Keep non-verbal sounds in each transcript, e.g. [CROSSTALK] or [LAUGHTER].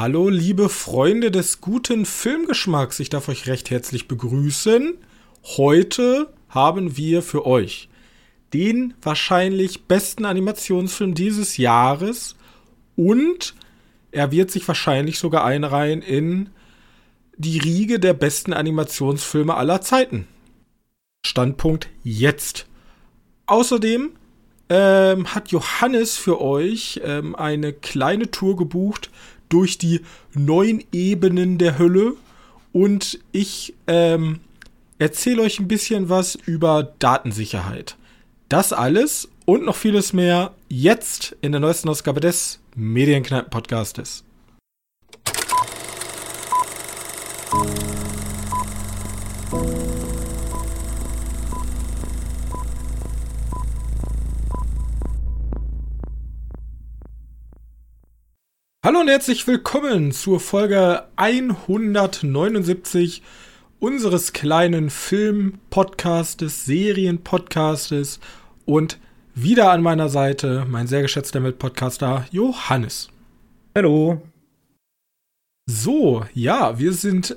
Hallo, liebe Freunde des guten Filmgeschmacks. Ich darf euch recht herzlich begrüßen. Heute haben wir für euch den wahrscheinlich besten Animationsfilm dieses Jahres und er wird sich wahrscheinlich sogar einreihen in die Riege der besten Animationsfilme aller Zeiten. Standpunkt jetzt. Außerdem ähm, hat Johannes für euch ähm, eine kleine Tour gebucht durch die neun Ebenen der Hölle und ich ähm, erzähle euch ein bisschen was über Datensicherheit. Das alles und noch vieles mehr jetzt in der neuesten Ausgabe des Medienkneipen-Podcastes. Hallo und herzlich willkommen zur Folge 179 unseres kleinen Film-Podcastes, Serien-Podcastes und wieder an meiner Seite mein sehr geschätzter Mitpodcaster Johannes. Hallo. So, ja, wir sind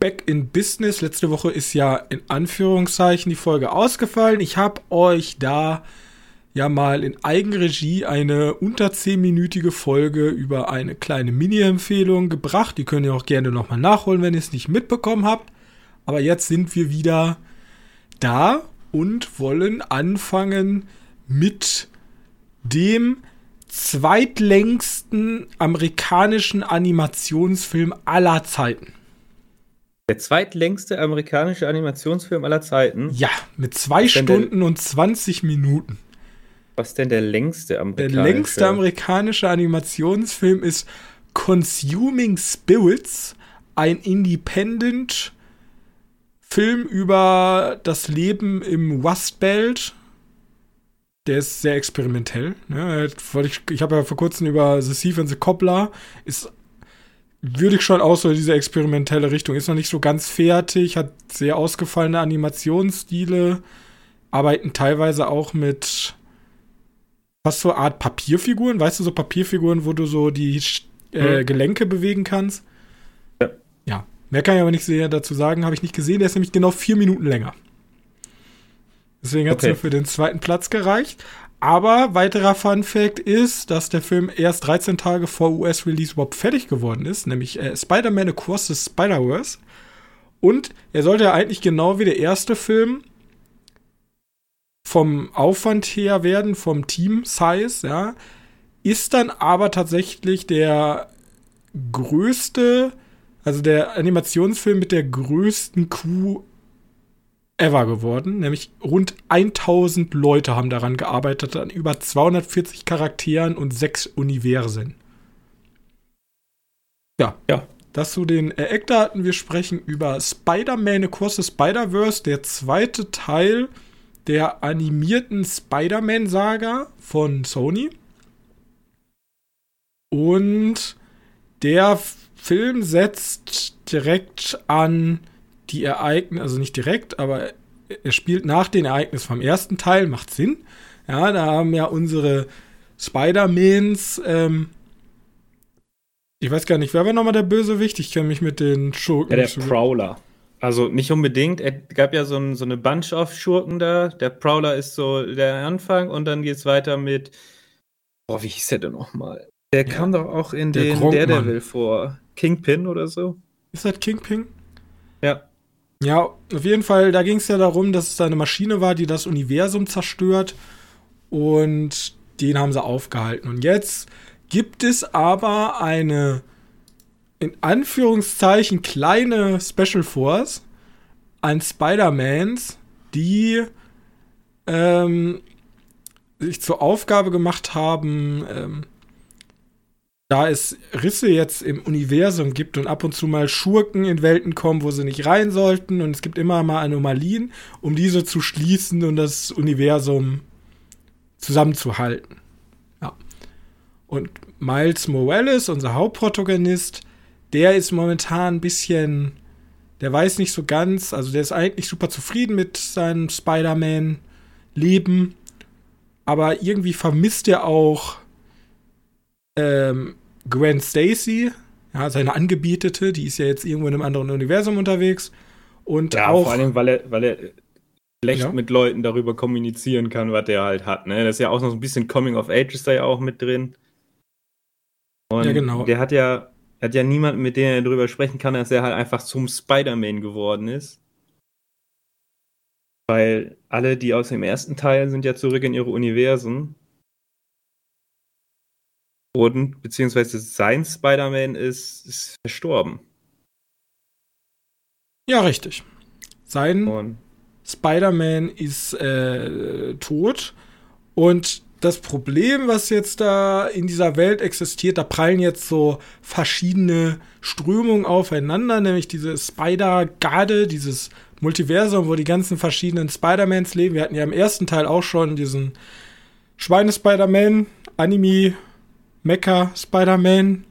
back in business. Letzte Woche ist ja in Anführungszeichen die Folge ausgefallen. Ich habe euch da ja mal in Eigenregie eine unter 10-minütige Folge über eine kleine Mini-Empfehlung gebracht. Die könnt ihr auch gerne nochmal nachholen, wenn ihr es nicht mitbekommen habt. Aber jetzt sind wir wieder da und wollen anfangen mit dem zweitlängsten amerikanischen Animationsfilm aller Zeiten. Der zweitlängste amerikanische Animationsfilm aller Zeiten? Ja, mit zwei Stunden und 20 Minuten. Was denn der längste amerikanische? Der längste amerikanische Animationsfilm ist Consuming Spirits, ein Independent Film über das Leben im Rustbelt. Der ist sehr experimentell. Ne? Ich, ich habe ja vor kurzem über The Thief and the Cobbler. Ist, würde ich schon auch so in diese experimentelle Richtung. Ist noch nicht so ganz fertig, hat sehr ausgefallene Animationsstile. Arbeiten teilweise auch mit fast so eine Art Papierfiguren. Weißt du, so Papierfiguren, wo du so die äh, mhm. Gelenke bewegen kannst? Ja. Ja, Mehr kann ich aber nicht sehr dazu sagen, habe ich nicht gesehen. Der ist nämlich genau vier Minuten länger. Deswegen hat es okay. für den zweiten Platz gereicht. Aber weiterer Fun Fact ist, dass der Film erst 13 Tage vor US-Release überhaupt fertig geworden ist, nämlich äh, Spider-Man Across the Spider-Verse. Und er sollte ja eigentlich genau wie der erste Film vom Aufwand her werden, vom Team-Size, ja. Ist dann aber tatsächlich der größte also der Animationsfilm mit der größten Crew ever geworden. Nämlich rund 1000 Leute haben daran gearbeitet, an über 240 Charakteren und sechs Universen. Ja, ja. Das zu den äh, Eckdaten. Wir sprechen über Spider-Man Across the Spider-Verse, der zweite Teil der animierten Spider-Man-Saga von Sony. Und der Film setzt direkt an die Ereignisse, also nicht direkt, aber er spielt nach den Ereignissen vom ersten Teil, macht Sinn. Ja, da haben ja unsere Spider-Mans, ähm, ich weiß gar nicht, wer war nochmal der Bösewicht? Ich kenne mich mit den Schurken. Ja, der Prowler. Also nicht unbedingt. Es gab ja so, ein, so eine Bunch of Schurken da. Der Prowler ist so der Anfang und dann geht es weiter mit. Boah, wie hieß der denn nochmal? Der ja, kam doch auch in der den Daredevil vor. Kingpin oder so. Ist das Kingpin? Ja. Ja, auf jeden Fall, da ging es ja darum, dass es eine Maschine war, die das Universum zerstört. Und den haben sie aufgehalten. Und jetzt gibt es aber eine, in Anführungszeichen, kleine Special Force an Spider-Mans, die ähm, sich zur Aufgabe gemacht haben, ähm, da es Risse jetzt im Universum gibt und ab und zu mal Schurken in Welten kommen, wo sie nicht rein sollten und es gibt immer mal Anomalien, um diese zu schließen und das Universum zusammenzuhalten. Ja. Und Miles Morales, unser Hauptprotagonist, der ist momentan ein bisschen, der weiß nicht so ganz, also der ist eigentlich super zufrieden mit seinem Spider-Man-Leben, aber irgendwie vermisst er auch ähm, Gwen Stacy, Ja, seine Angebetete, die ist ja jetzt irgendwo in einem anderen Universum unterwegs. Und Ja, auch. vor allem, weil er, weil er schlecht Ja. mit Leuten darüber kommunizieren kann, was der halt hat. Ne? Das ist ja auch noch so ein bisschen Coming of Age ist da ja auch mit drin. Und Ja, genau. Der hat ja, hat ja niemanden, mit dem er darüber sprechen kann, dass er halt einfach zum Spider-Man geworden ist. Weil alle, die aus dem ersten Teil sind ja zurück in ihre Universen. Und beziehungsweise sein Spider-Man ist, ist verstorben. ja, richtig. Sein Spider-Man ist äh, tot. Und das Problem, was jetzt da in dieser Welt existiert, da prallen jetzt so verschiedene Strömungen aufeinander, nämlich diese Spider-Garde, dieses Multiversum, wo die ganzen verschiedenen Spider-Mans leben. Wir hatten ja im ersten Teil auch schon diesen Schweine-Spider-Man, Anime, Mecha Spider-Man.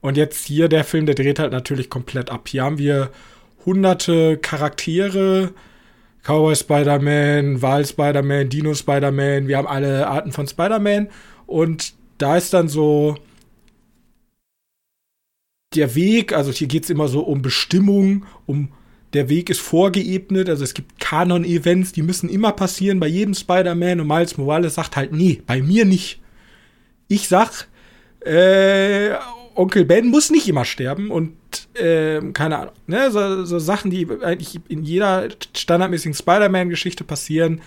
Und jetzt hier der Film, der dreht halt natürlich komplett ab. Hier haben wir hunderte Charaktere, Cowboy Spider-Man, Wal Spider-Man, Dino Spider-Man, wir haben alle Arten von Spider-Man. Und da ist dann so der Weg, also hier geht es immer so um Bestimmung, um der Weg ist vorgeebnet, also es gibt Kanon-Events, die müssen immer passieren bei jedem Spider-Man. Und Miles Morales sagt halt, nee, bei mir nicht. Ich sag, äh, Onkel Ben muss nicht immer sterben. Und ähm, keine Ahnung, ne, so, so Sachen, die eigentlich in jeder standardmäßigen Spider-Man-Geschichte passieren.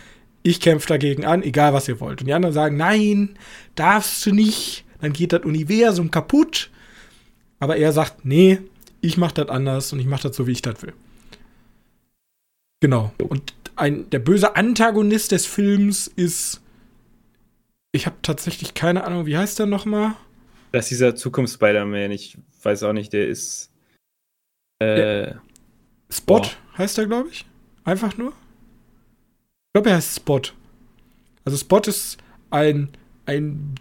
Ich kämpfe dagegen an, egal was ihr wollt. Und die anderen sagen, nein, darfst du nicht, dann geht das Universum kaputt. Aber er sagt, nee, ich mach das anders und ich mach das so, wie ich das will. Genau. Und ein, der böse Antagonist des Films ist, ich habe tatsächlich keine Ahnung, wie heißt der nochmal? Das ist dieser Zukunfts-Spider-Man, ich weiß auch nicht, der ist. Äh, Spot Boah. heißt er, glaube ich. Einfach nur. Ich glaube, er heißt Spot. Also Spot ist ein, ein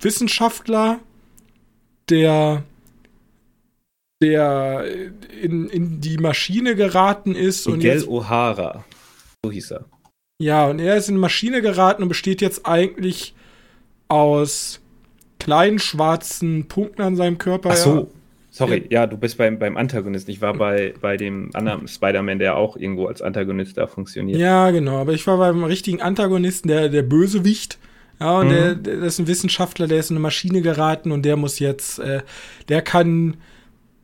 Wissenschaftler, der, der in, in die Maschine geraten ist und Miguel jetzt, O'Hara. So hieß er. ja, und er ist in eine Maschine geraten und besteht jetzt eigentlich aus kleinen schwarzen Punkten an seinem Körper. Ach so. Sorry, ja, du bist beim, beim Antagonisten. Ich war bei, bei dem anderen Spider-Man, der auch irgendwo als Antagonist da funktioniert. Ja, genau. Aber ich war beim richtigen Antagonisten, der, der Bösewicht. Ja, und Mhm. der, der ist ein Wissenschaftler, der ist in eine Maschine geraten und der muss jetzt, äh, der kann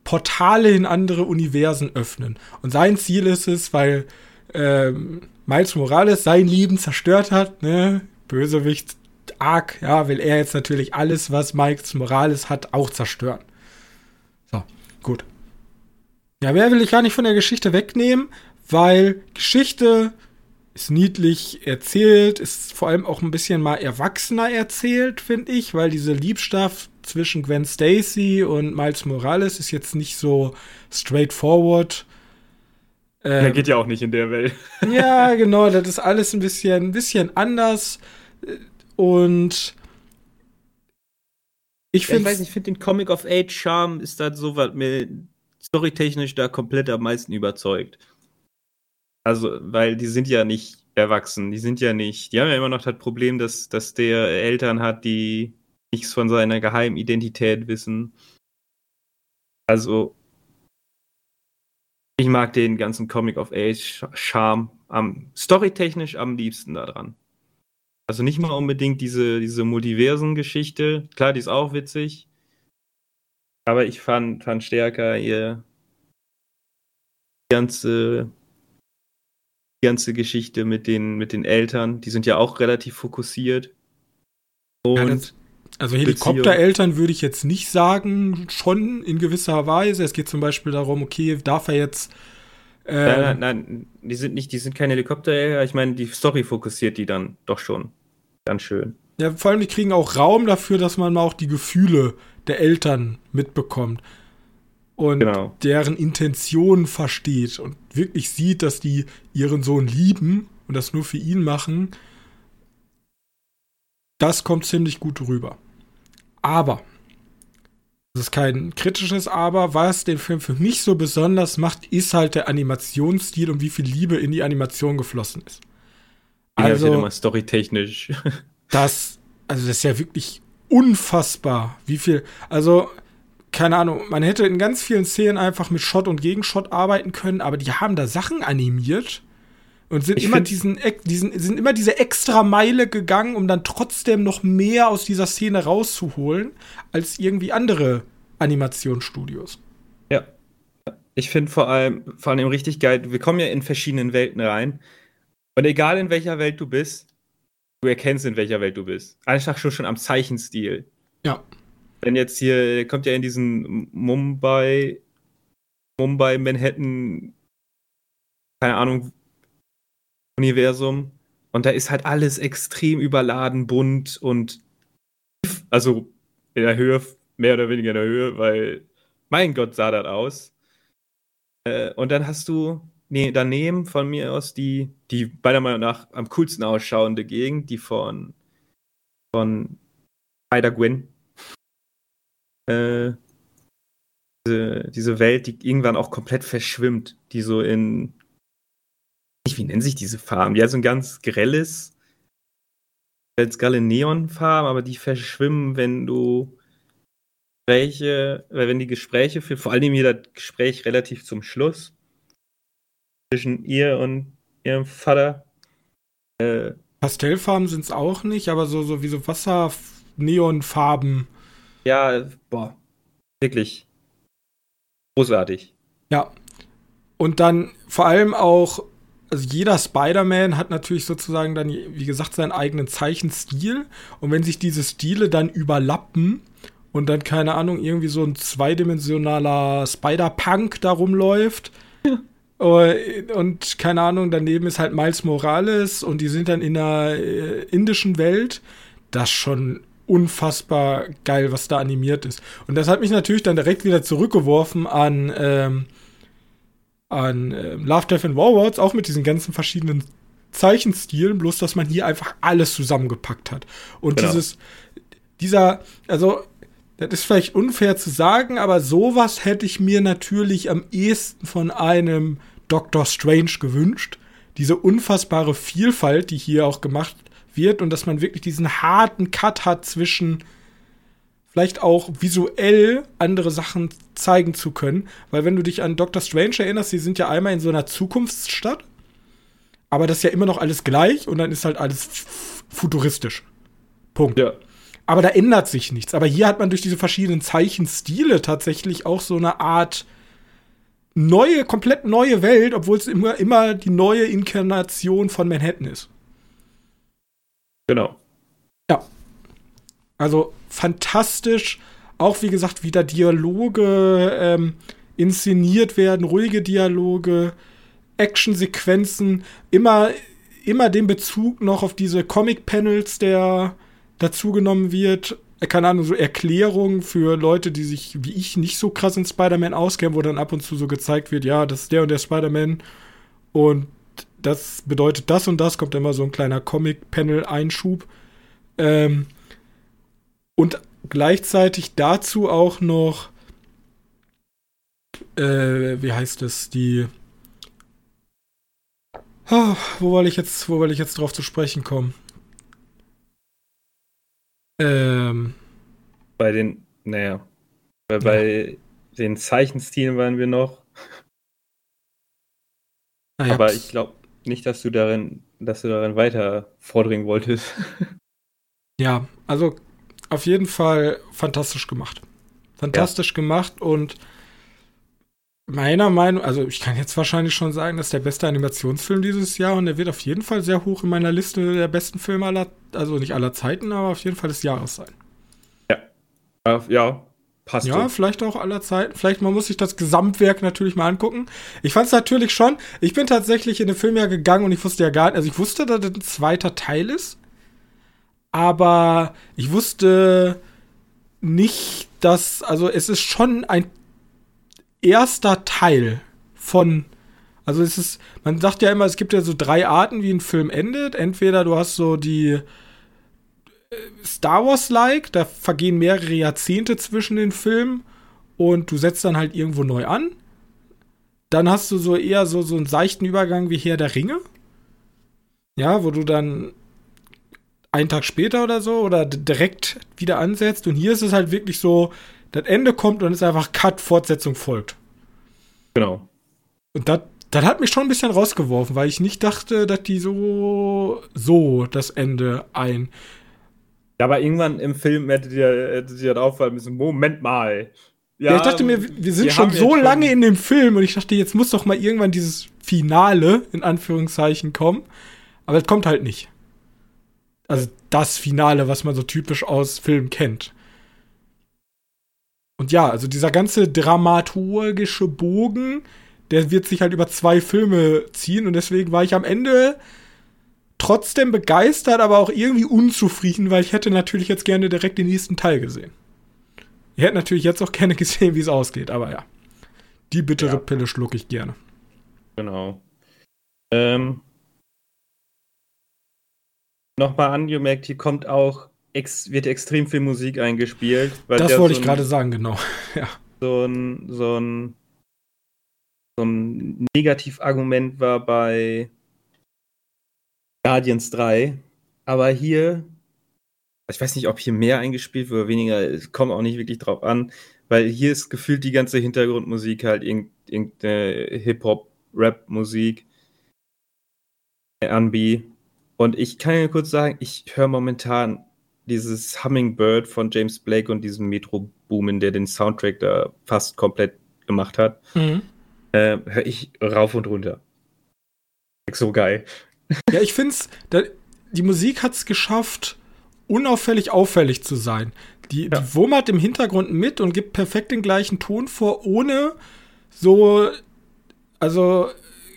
Portale in andere Universen öffnen. Und sein Ziel ist es, weil ähm, Miles Morales sein Leben zerstört hat, ne? Bösewicht arg, ja, will er jetzt natürlich alles, was Miles Morales hat, auch zerstören. Ja, mehr will ich gar nicht von der Geschichte wegnehmen, weil Geschichte ist niedlich erzählt, ist vor allem auch ein bisschen mal erwachsener erzählt, finde ich, weil diese Liebschaft zwischen Gwen Stacy und Miles Morales ist jetzt nicht so straightforward. Der Ähm, geht ja auch nicht in der Welt. [LAUGHS] ja, genau, das ist alles ein bisschen, ein bisschen anders. Und ich Ja, ich weiß finde, nicht, ich finde den Comic of Age Charme ist da so was mir storytechnisch da komplett am meisten überzeugt. Also, weil die sind ja nicht erwachsen, die sind ja nicht, die haben ja immer noch das Problem, dass, dass der Eltern hat, die nichts von seiner geheimen Identität wissen. Also, ich mag den ganzen Comic of Age Charme am storytechnisch am liebsten daran. Also nicht mal unbedingt diese, diese Multiversen-Geschichte. Klar, die ist auch witzig. Aber ich fand, fand stärker ihr die ganze, die ganze Geschichte mit den, mit den Eltern. Die sind ja auch relativ fokussiert. Und Ja, das- also Helikoptereltern würde ich jetzt nicht sagen, schon in gewisser Weise. Es geht zum Beispiel darum, okay, darf er jetzt nein, äh, nein, nein, die sind nicht, die sind keine Helikopterjäger. Ich meine, die Story fokussiert die dann doch schon. Ganz schön. Ja, vor allem, die kriegen auch Raum dafür, dass man mal auch die Gefühle der Eltern mitbekommt. Und Genau. deren Intentionen versteht und wirklich sieht, dass die ihren Sohn lieben und das nur für ihn machen. Das kommt ziemlich gut rüber. Aber, das ist kein kritisches Aber, was den Film für mich so besonders macht, ist halt der Animationsstil und wie viel Liebe in die Animation geflossen ist. Also, Also, mal storytechnisch. [LAUGHS] das, also das ist ja wirklich unfassbar, wie viel, also keine Ahnung, man hätte in ganz vielen Szenen einfach mit Shot und Gegenshot arbeiten können, aber die haben da Sachen animiert und sind ich immer diesen, diesen, sind immer diese extra Meile gegangen, um dann trotzdem noch mehr aus dieser Szene rauszuholen, als irgendwie andere Animationsstudios. Ja. Ich finde vor allem, vor allem richtig geil, wir kommen ja in verschiedenen Welten rein. Und egal in welcher Welt du bist, du erkennst, in welcher Welt du bist. Einfach schon, schon am Zeichenstil. Ja. Wenn jetzt hier, kommt ja in diesen Mumbai, Mumbai, Manhattan, keine Ahnung, Universum. Und da ist halt alles extrem überladen, bunt und also in der Höhe, mehr oder weniger in der Höhe, weil mein Gott sah das aus. Äh, und dann hast du nee, daneben von mir aus die, die meiner Meinung nach am coolsten ausschauende Gegend, die von, von Ida Gwyn. Äh, diese, diese Welt, die irgendwann auch komplett verschwimmt, die so in wie nennen sich diese Farben? Hat so ein ganz grelles, ganz grelle Neonfarben, aber die verschwimmen, wenn du Gespräche, wenn die Gespräche für, vor allem hier das Gespräch relativ zum Schluss zwischen ihr und ihrem Vater. Äh, Pastellfarben sind es auch nicht, aber so, so wie so Wasser-Neonfarben. Ja, boah, wirklich großartig. Ja. Und dann vor allem auch also jeder Spider-Man hat natürlich sozusagen dann, wie gesagt, seinen eigenen Zeichenstil. Und wenn sich diese Stile dann überlappen und dann, keine Ahnung, irgendwie so ein zweidimensionaler Spider-Punk da rumläuft. Ja. [LAUGHS] Und keine Ahnung, daneben ist halt Miles Morales und die sind dann in einer äh, indischen Welt. Das schon unfassbar geil, was da animiert ist. Und das hat mich natürlich dann direkt wieder zurückgeworfen an ähm, an äh, Love, Death and Warwords, auch mit diesen ganzen verschiedenen Zeichenstilen, bloß dass man hier einfach alles zusammengepackt hat. Und genau. dieses, dieser, also, das ist vielleicht unfair zu sagen, aber sowas hätte ich mir natürlich am ehesten von einem Doctor Strange gewünscht. Diese unfassbare Vielfalt, die hier auch gemacht wird und dass man wirklich diesen harten Cut hat zwischen vielleicht auch visuell andere Sachen zeigen zu können. Weil wenn du dich an Doctor Strange erinnerst, die sind ja einmal in so einer Zukunftsstadt, aber das ist ja immer noch alles gleich und dann ist halt alles futuristisch. Punkt. Ja. Aber da ändert sich nichts. Aber hier hat man durch diese verschiedenen Zeichenstile tatsächlich auch so eine Art neue, komplett neue Welt, obwohl es immer, immer die neue Inkarnation von Manhattan ist. Genau. Ja. Also fantastisch. Auch wie gesagt, wieder Dialoge ähm, inszeniert werden, ruhige Dialoge, Actionsequenzen, immer, immer den Bezug noch auf diese Comic-Panels, der dazugenommen wird. Äh, keine Ahnung, so Erklärungen für Leute, die sich wie ich nicht so krass in Spider-Man auskennen, wo dann ab und zu so gezeigt wird, ja, das ist der und der Spider-Man und das bedeutet das und das, kommt immer so ein kleiner Comic-Panel-Einschub. Ähm, und gleichzeitig dazu auch noch, äh, wie heißt es, die. Oh, wo wollte ich jetzt, wo wollte ich jetzt drauf zu sprechen kommen? Ähm. Bei den, naja, bei, ja. bei den Zeichenstilen waren wir noch. Ah, Aber ich glaube nicht, dass du darin, dass du darin weiter vordringen wolltest. [LAUGHS] Ja, also auf jeden Fall fantastisch gemacht. Fantastisch ja. gemacht und meiner Meinung, also ich kann jetzt wahrscheinlich schon sagen, das ist der beste Animationsfilm dieses Jahr und der wird auf jeden Fall sehr hoch in meiner Liste der besten Filme aller, also nicht aller Zeiten, aber auf jeden Fall des Jahres sein. Ja. Ja, passt. Ja, so. vielleicht auch aller Zeiten. Vielleicht man muss sich das Gesamtwerk natürlich mal angucken. Ich fand es natürlich schon. Ich bin tatsächlich in den Film ja gegangen und ich wusste ja gar nicht, also ich wusste, dass das ein zweiter Teil ist aber ich wusste nicht, dass, also es ist schon ein erster Teil von, also es ist, man sagt ja immer, es gibt ja so drei Arten, wie ein Film endet. Entweder du hast so die äh, Star Wars-like, da vergehen mehrere Jahrzehnte zwischen den Filmen und du setzt dann halt irgendwo neu an. Dann hast du so eher so, so einen seichten Übergang wie Herr der Ringe. Ja, wo du dann einen Tag später oder so oder direkt wieder ansetzt. Und hier ist es halt wirklich so, das Ende kommt und es ist einfach Cut, Fortsetzung folgt. Genau. Und das, das hat mich schon ein bisschen rausgeworfen, weil ich nicht dachte, dass die so, so das Ende ein. Ja, aber irgendwann im Film hätte dir, hätte dir auffallen müssen, Moment mal. Ja, ja ich dachte mir, wir sind schon so lange in dem Film und ich dachte, jetzt muss doch mal irgendwann dieses Finale, in Anführungszeichen, kommen. Aber es kommt halt nicht. Also das Finale, was man so typisch aus Filmen kennt. Und ja, also dieser ganze dramaturgische Bogen, der wird sich halt über zwei Filme ziehen und deswegen war ich am Ende trotzdem begeistert, aber auch irgendwie unzufrieden, weil ich hätte natürlich jetzt gerne direkt den nächsten Teil gesehen. Ich hätte natürlich jetzt auch gerne [LAUGHS] gesehen, wie es ausgeht, aber ja. Die bittere ja. Pille schlucke ich gerne. Genau. Ähm, Nochmal angemerkt, hier kommt auch, ex wird extrem viel Musik eingespielt. das wollte so ich gerade sagen, genau. [LAUGHS] ja. So ein, so ein, so ein Negativargument war bei Guardians 3. Aber hier, ich weiß nicht, ob hier mehr eingespielt wird oder weniger, es kommt auch nicht wirklich drauf an, weil hier ist gefühlt die ganze Hintergrundmusik halt irgendeine Hip-Hop-Rap-Musik. R&B. Und ich kann ja kurz sagen, ich höre momentan dieses Hummingbird von James Blake und diesen Metro Boomin, der den Soundtrack da fast komplett gemacht hat. Mhm. Äh, höre ich rauf und runter. So geil. Ja, ich finde es, die Musik hat es geschafft, unauffällig auffällig zu sein. Die, ja. die wummert im Hintergrund mit und gibt perfekt den gleichen Ton vor, ohne so, also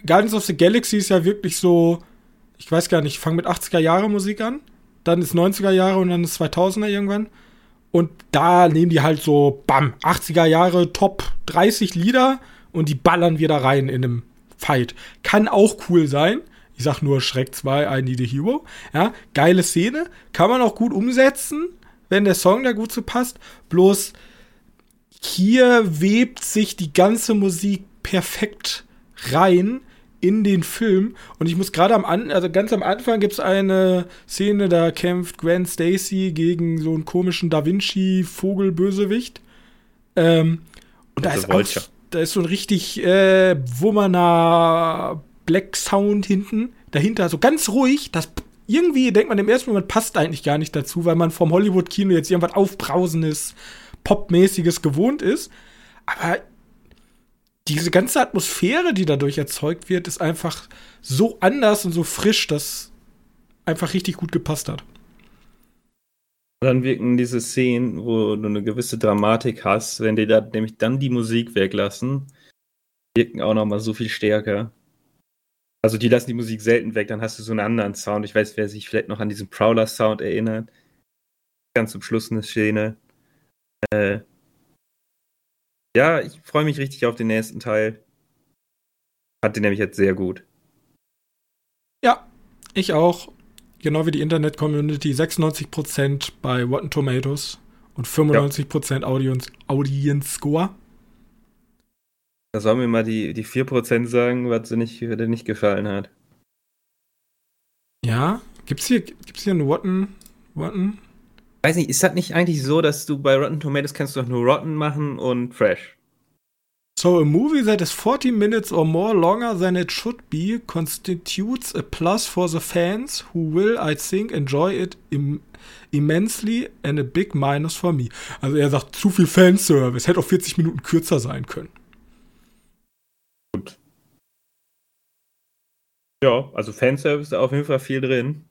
Guardians of the Galaxy ist ja wirklich so ich weiß gar nicht, ich fange mit 80er Jahre Musik an, dann ist 90er Jahre und dann ist 2000er irgendwann. Und da nehmen die halt so, bam, 80er Jahre Top 30 Lieder und die ballern wir da rein in einem Fight. Kann auch cool sein. Ich sag nur Schreck 2, I Need a Hero. Ja, geile Szene. Kann man auch gut umsetzen, wenn der Song da gut zu passt. Bloß hier webt sich die ganze Musik perfekt rein in den Film. Und ich muss gerade am An also ganz am Anfang gibt es eine Szene, da kämpft Gwen Stacy gegen so einen komischen Da Vinci Vogelbösewicht. Ähm, und da ist auch, da ist so ein richtig äh, wummerner Black Sound hinten. Dahinter so ganz ruhig. Das irgendwie denkt man im ersten Moment passt eigentlich gar nicht dazu, weil man vom Hollywood-Kino jetzt irgendwas aufbrausendes, popmäßiges gewohnt ist. Aber diese ganze Atmosphäre, die dadurch erzeugt wird, ist einfach so anders und so frisch, dass einfach richtig gut gepasst hat. Dann wirken diese Szenen, wo du eine gewisse Dramatik hast, wenn die da nämlich dann die Musik weglassen, wirken auch nochmal so viel stärker. Also die lassen die Musik selten weg, dann hast du so einen anderen Sound. Ich weiß, wer sich vielleicht noch an diesen Prowler-Sound erinnert. Ganz zum Schluss eine Szene. Äh, ja, ich freue mich richtig auf den nächsten Teil. Hat den nämlich jetzt sehr gut. Ja, ich auch. Genau wie die Internet-Community. 96% bei Rotten Tomatoes und 95% ja. Audience, Audience Score. Da sollen wir mal die, die 4% sagen, was sie nicht, dir nicht gefallen hat. Ja, gibt's hier, gibt's hier einen Rotten, Rotten weiß nicht, ist das nicht eigentlich so, dass du bei Rotten Tomatoes kannst du doch nur Rotten machen und Fresh? So a movie that is 40 minutes or more longer than it should be constitutes a plus for the fans who will, I think, enjoy it im immensely and a big minus for me. Also er sagt zu viel Fanservice, hätte auch 40 Minuten kürzer sein können. Gut. Ja, also Fanservice ist auf jeden Fall viel drin.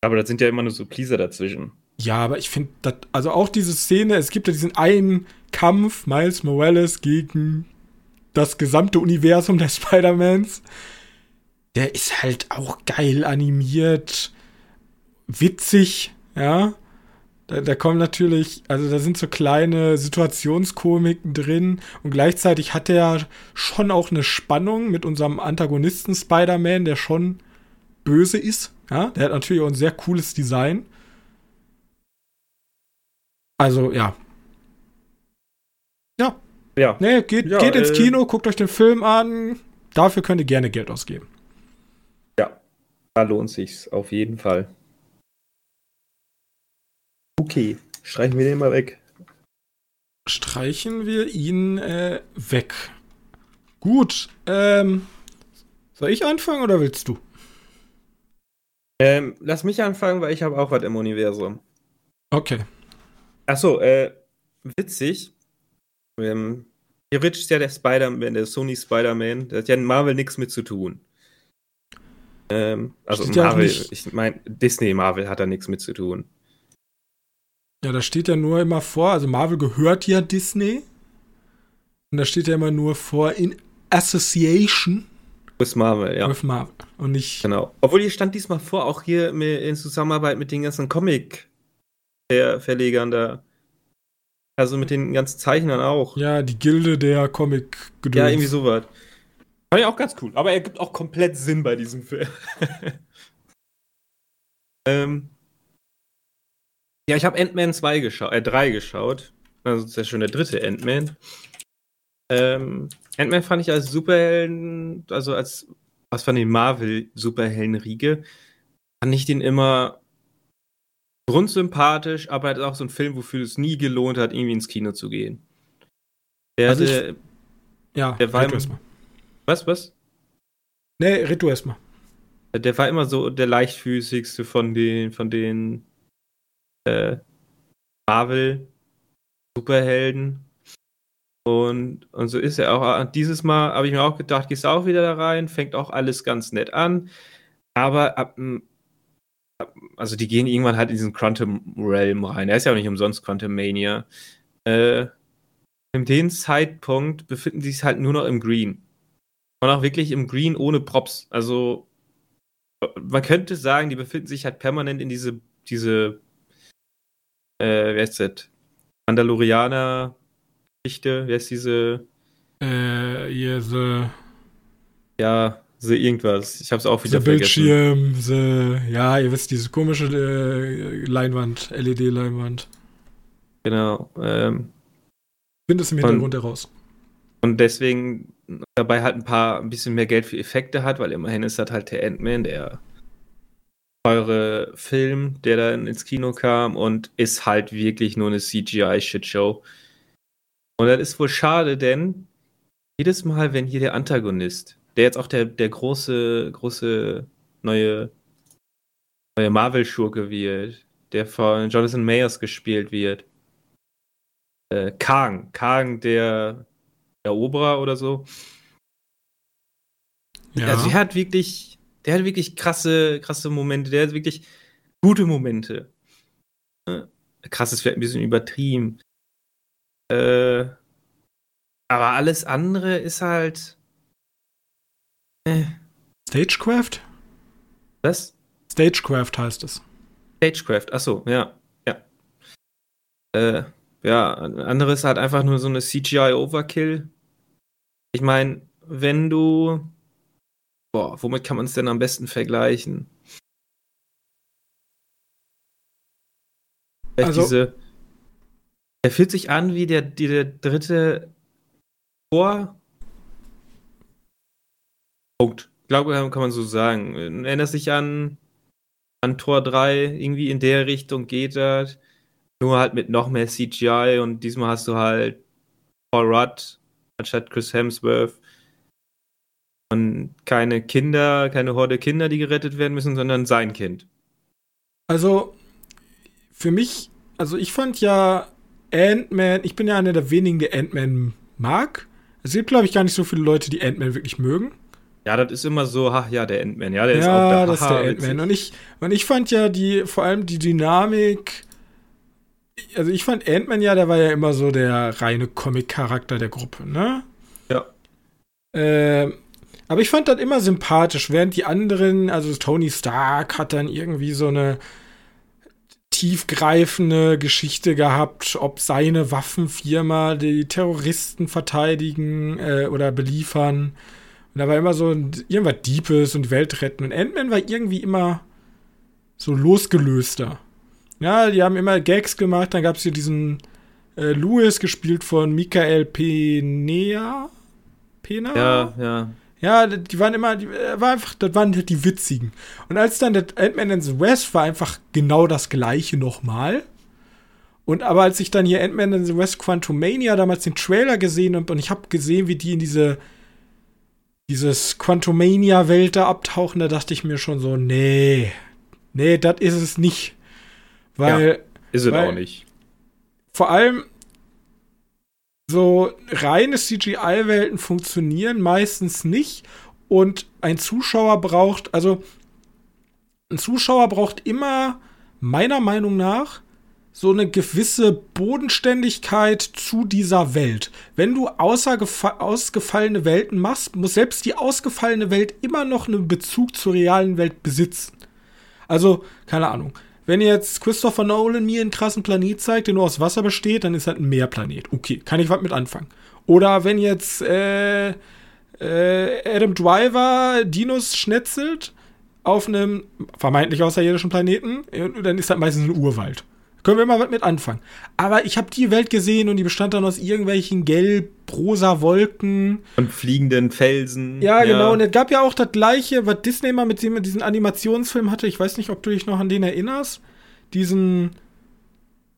Aber das sind ja immer nur so Pleaser dazwischen. Ja, aber ich finde, also auch diese Szene, es gibt ja diesen einen Kampf, Miles Morales gegen das gesamte Universum der [LAUGHS] Spider-Mans. Der ist halt auch geil animiert, witzig, ja. Da, da kommen natürlich, also da sind so kleine Situationskomiken drin und gleichzeitig hat er schon auch eine Spannung mit unserem Antagonisten Spider-Man, der schon böse ist. Ja, der hat natürlich auch ein sehr cooles Design. Also, ja. Ja. Ja. Nee, geht, ja, geht ins äh, Kino, guckt euch den Film an. Dafür könnt ihr gerne Geld ausgeben. Ja, da lohnt sich's auf jeden Fall. Okay, streichen wir den mal weg. Streichen wir ihn äh, weg. Gut. Ähm, soll ich anfangen oder willst du? Ähm, lass mich anfangen, weil ich habe auch was im Universum. Okay. Achso, äh, witzig. Ähm, theoretisch ist ja der Spider-Man, der Sony Spider-Man, der hat ja in Marvel nichts mit zu tun. Ähm, also Steht ja Marvel, nicht- ich meine, Disney Marvel hat da nichts mit zu tun. Ja, da steht ja nur immer vor, also Marvel gehört ja Disney. Und da steht ja immer nur vor in Association Ist Marvel, ja. with Marvel. Und nicht. Genau. Obwohl hier stand diesmal vor, auch hier in Zusammenarbeit mit den ganzen Comic-Verlegern da. Also mit den ganzen Zeichnern auch. Ja, die Gilde der comic gedöns Ja, irgendwie sowas. Fand ich auch ganz cool. Aber er gibt auch komplett Sinn bei diesem Film. [LAUGHS] ähm, ja, ich habe Ant-Man 2 geschaut, äh, 3 geschaut. Also das ist ja schon der dritte Ant-Man. Ähm, Ant-Man fand ich als Superhelden, also als was von den Marvel-Superhelden-Riege, fand ich den immer grundsympathisch, aber halt auch so ein Film, wofür es nie gelohnt hat, irgendwie ins Kino zu gehen. Der Also ich- hatte, Ja, Der war red du im- erstmal. was, was? Nee, red du erstmal. Der war immer so der leichtfüßigste von den, von den äh, Marvel-Superhelden. Und, und so ist er auch. Und dieses Mal habe ich mir auch gedacht, gehst auch wieder da rein, fängt auch alles ganz nett an. Aber ab, ab also die gehen irgendwann halt in diesen Quantum Realm rein. Er ist ja auch nicht umsonst Quantum Mania. Äh, in dem Zeitpunkt befinden sie sich halt nur noch im Green. Und auch wirklich im Green ohne Props. Also man könnte sagen, die befinden sich halt permanent in diese, diese, äh, wer ist das? Mandalorianer-Geschichte, wer ist diese, Äh, hier, the, ja, so irgendwas. Ich hab's auch the wieder vergessen. Bildschirm, the, ja, ihr wisst, diese komische äh, Leinwand, LED-Leinwand. Genau. Ähm, Find es im Und- Hintergrund heraus. und deswegen dabei halt ein paar, ein bisschen mehr Geld für Effekte hat, weil immerhin ist das halt der Ant-Man, der teure Film, der dann ins Kino kam und ist halt wirklich nur eine CGI-Shitshow. Und das ist wohl schade, denn jedes Mal, wenn hier der Antagonist, der jetzt auch der, der große, große neue, neue Marvel-Schurke wird, der von Jonathan Mayers gespielt wird, äh, Kang, Kang, der Eroberer oder so, Ja. also der hat wirklich, der hat wirklich krasse, krasse Momente, der hat wirklich gute Momente. Äh, Krass ist vielleicht ein bisschen übertrieben. Äh, aber alles andere ist halt. Äh, Stagecraft? was? Stagecraft heißt es. Stagecraft, achso, ja, ja. Äh, ja, andere ist halt einfach nur so eine CGI-Overkill. Ich meine, wenn du. Boah, womit kann man es denn am besten vergleichen? Vielleicht Also- diese. Der fühlt sich an wie der, der dritte Tor. Punkt. Ich glaube, kann man so sagen. Erinnert sich an, an Tor 3, irgendwie in der Richtung geht das. Nur halt mit noch mehr CGI und diesmal hast du halt Paul Rudd anstatt Chris Hemsworth. Und keine Kinder, keine Horde Kinder, die gerettet werden müssen, sondern sein Kind. Also, für mich, also ich fand ja Ant-Man, ich bin ja einer der wenigen, der Ant-Man mag. Es gibt, glaube ich, gar nicht so viele Leute, die Ant-Man wirklich mögen. Ja, das ist immer so, ach ja, der Ant-Man, ja, der ist auch ja, da. das ist der. Ant-Man. Und ich, und ich fand ja die, vor allem die Dynamik, also ich fand Ant-Man ja, der war ja immer so der reine Comic-Charakter der Gruppe, ne? Ja. Ähm, aber ich fand das immer sympathisch, während die anderen, also Tony Stark hat dann irgendwie so eine tiefgreifende Geschichte gehabt, ob seine Waffenfirma die Terroristen verteidigen äh, oder beliefern. Und da war immer so irgendwas Deepes und Welt retten. Und Ant-Man war irgendwie immer so losgelöster. Ja, die haben immer Gags gemacht. Dann gab es hier diesen äh, Louis, gespielt von Michael Pena. Pena? Ja, ja. Ja, die waren immer, die, äh, war einfach, das waren halt die witzigen. Und als dann der Ant-Man and the West war einfach genau das gleiche nochmal. Und aber als ich dann hier Ant-Man in the West Quantumania damals den Trailer gesehen habe und ich habe gesehen, wie die in diese dieses Quantumania-Welt da abtauchen, da dachte ich mir schon so, nee, nee, das ist es nicht. Weil. Ja, ist es auch nicht. Vor allem, so reine CGI-Welten funktionieren meistens nicht und ein Zuschauer braucht, also ein Zuschauer braucht immer, meiner Meinung nach, so eine gewisse Bodenständigkeit zu dieser Welt. Wenn du ausgefallene Welten machst, muss selbst die ausgefallene Welt immer noch einen Bezug zur realen Welt besitzen. Also, keine Ahnung. Wenn jetzt Christopher Nolan mir einen krassen Planet zeigt, der nur aus Wasser besteht, dann ist halt ein Meerplanet. Okay, kann ich was mit anfangen. Oder wenn jetzt äh, äh, Adam Driver Dinos schnetzelt auf einem vermeintlich außerirdischen Planeten, dann ist das meistens ein Urwald. Können wir mal was mit anfangen. Aber ich habe die Welt gesehen und die bestand dann aus irgendwelchen gelb-rosa Wolken. Und fliegenden Felsen. Ja, genau. Ja. Und es gab ja auch das gleiche, was Disney mal mit dem, diesen Animationsfilm hatte. Ich weiß nicht, ob du dich noch an den erinnerst. Diesen.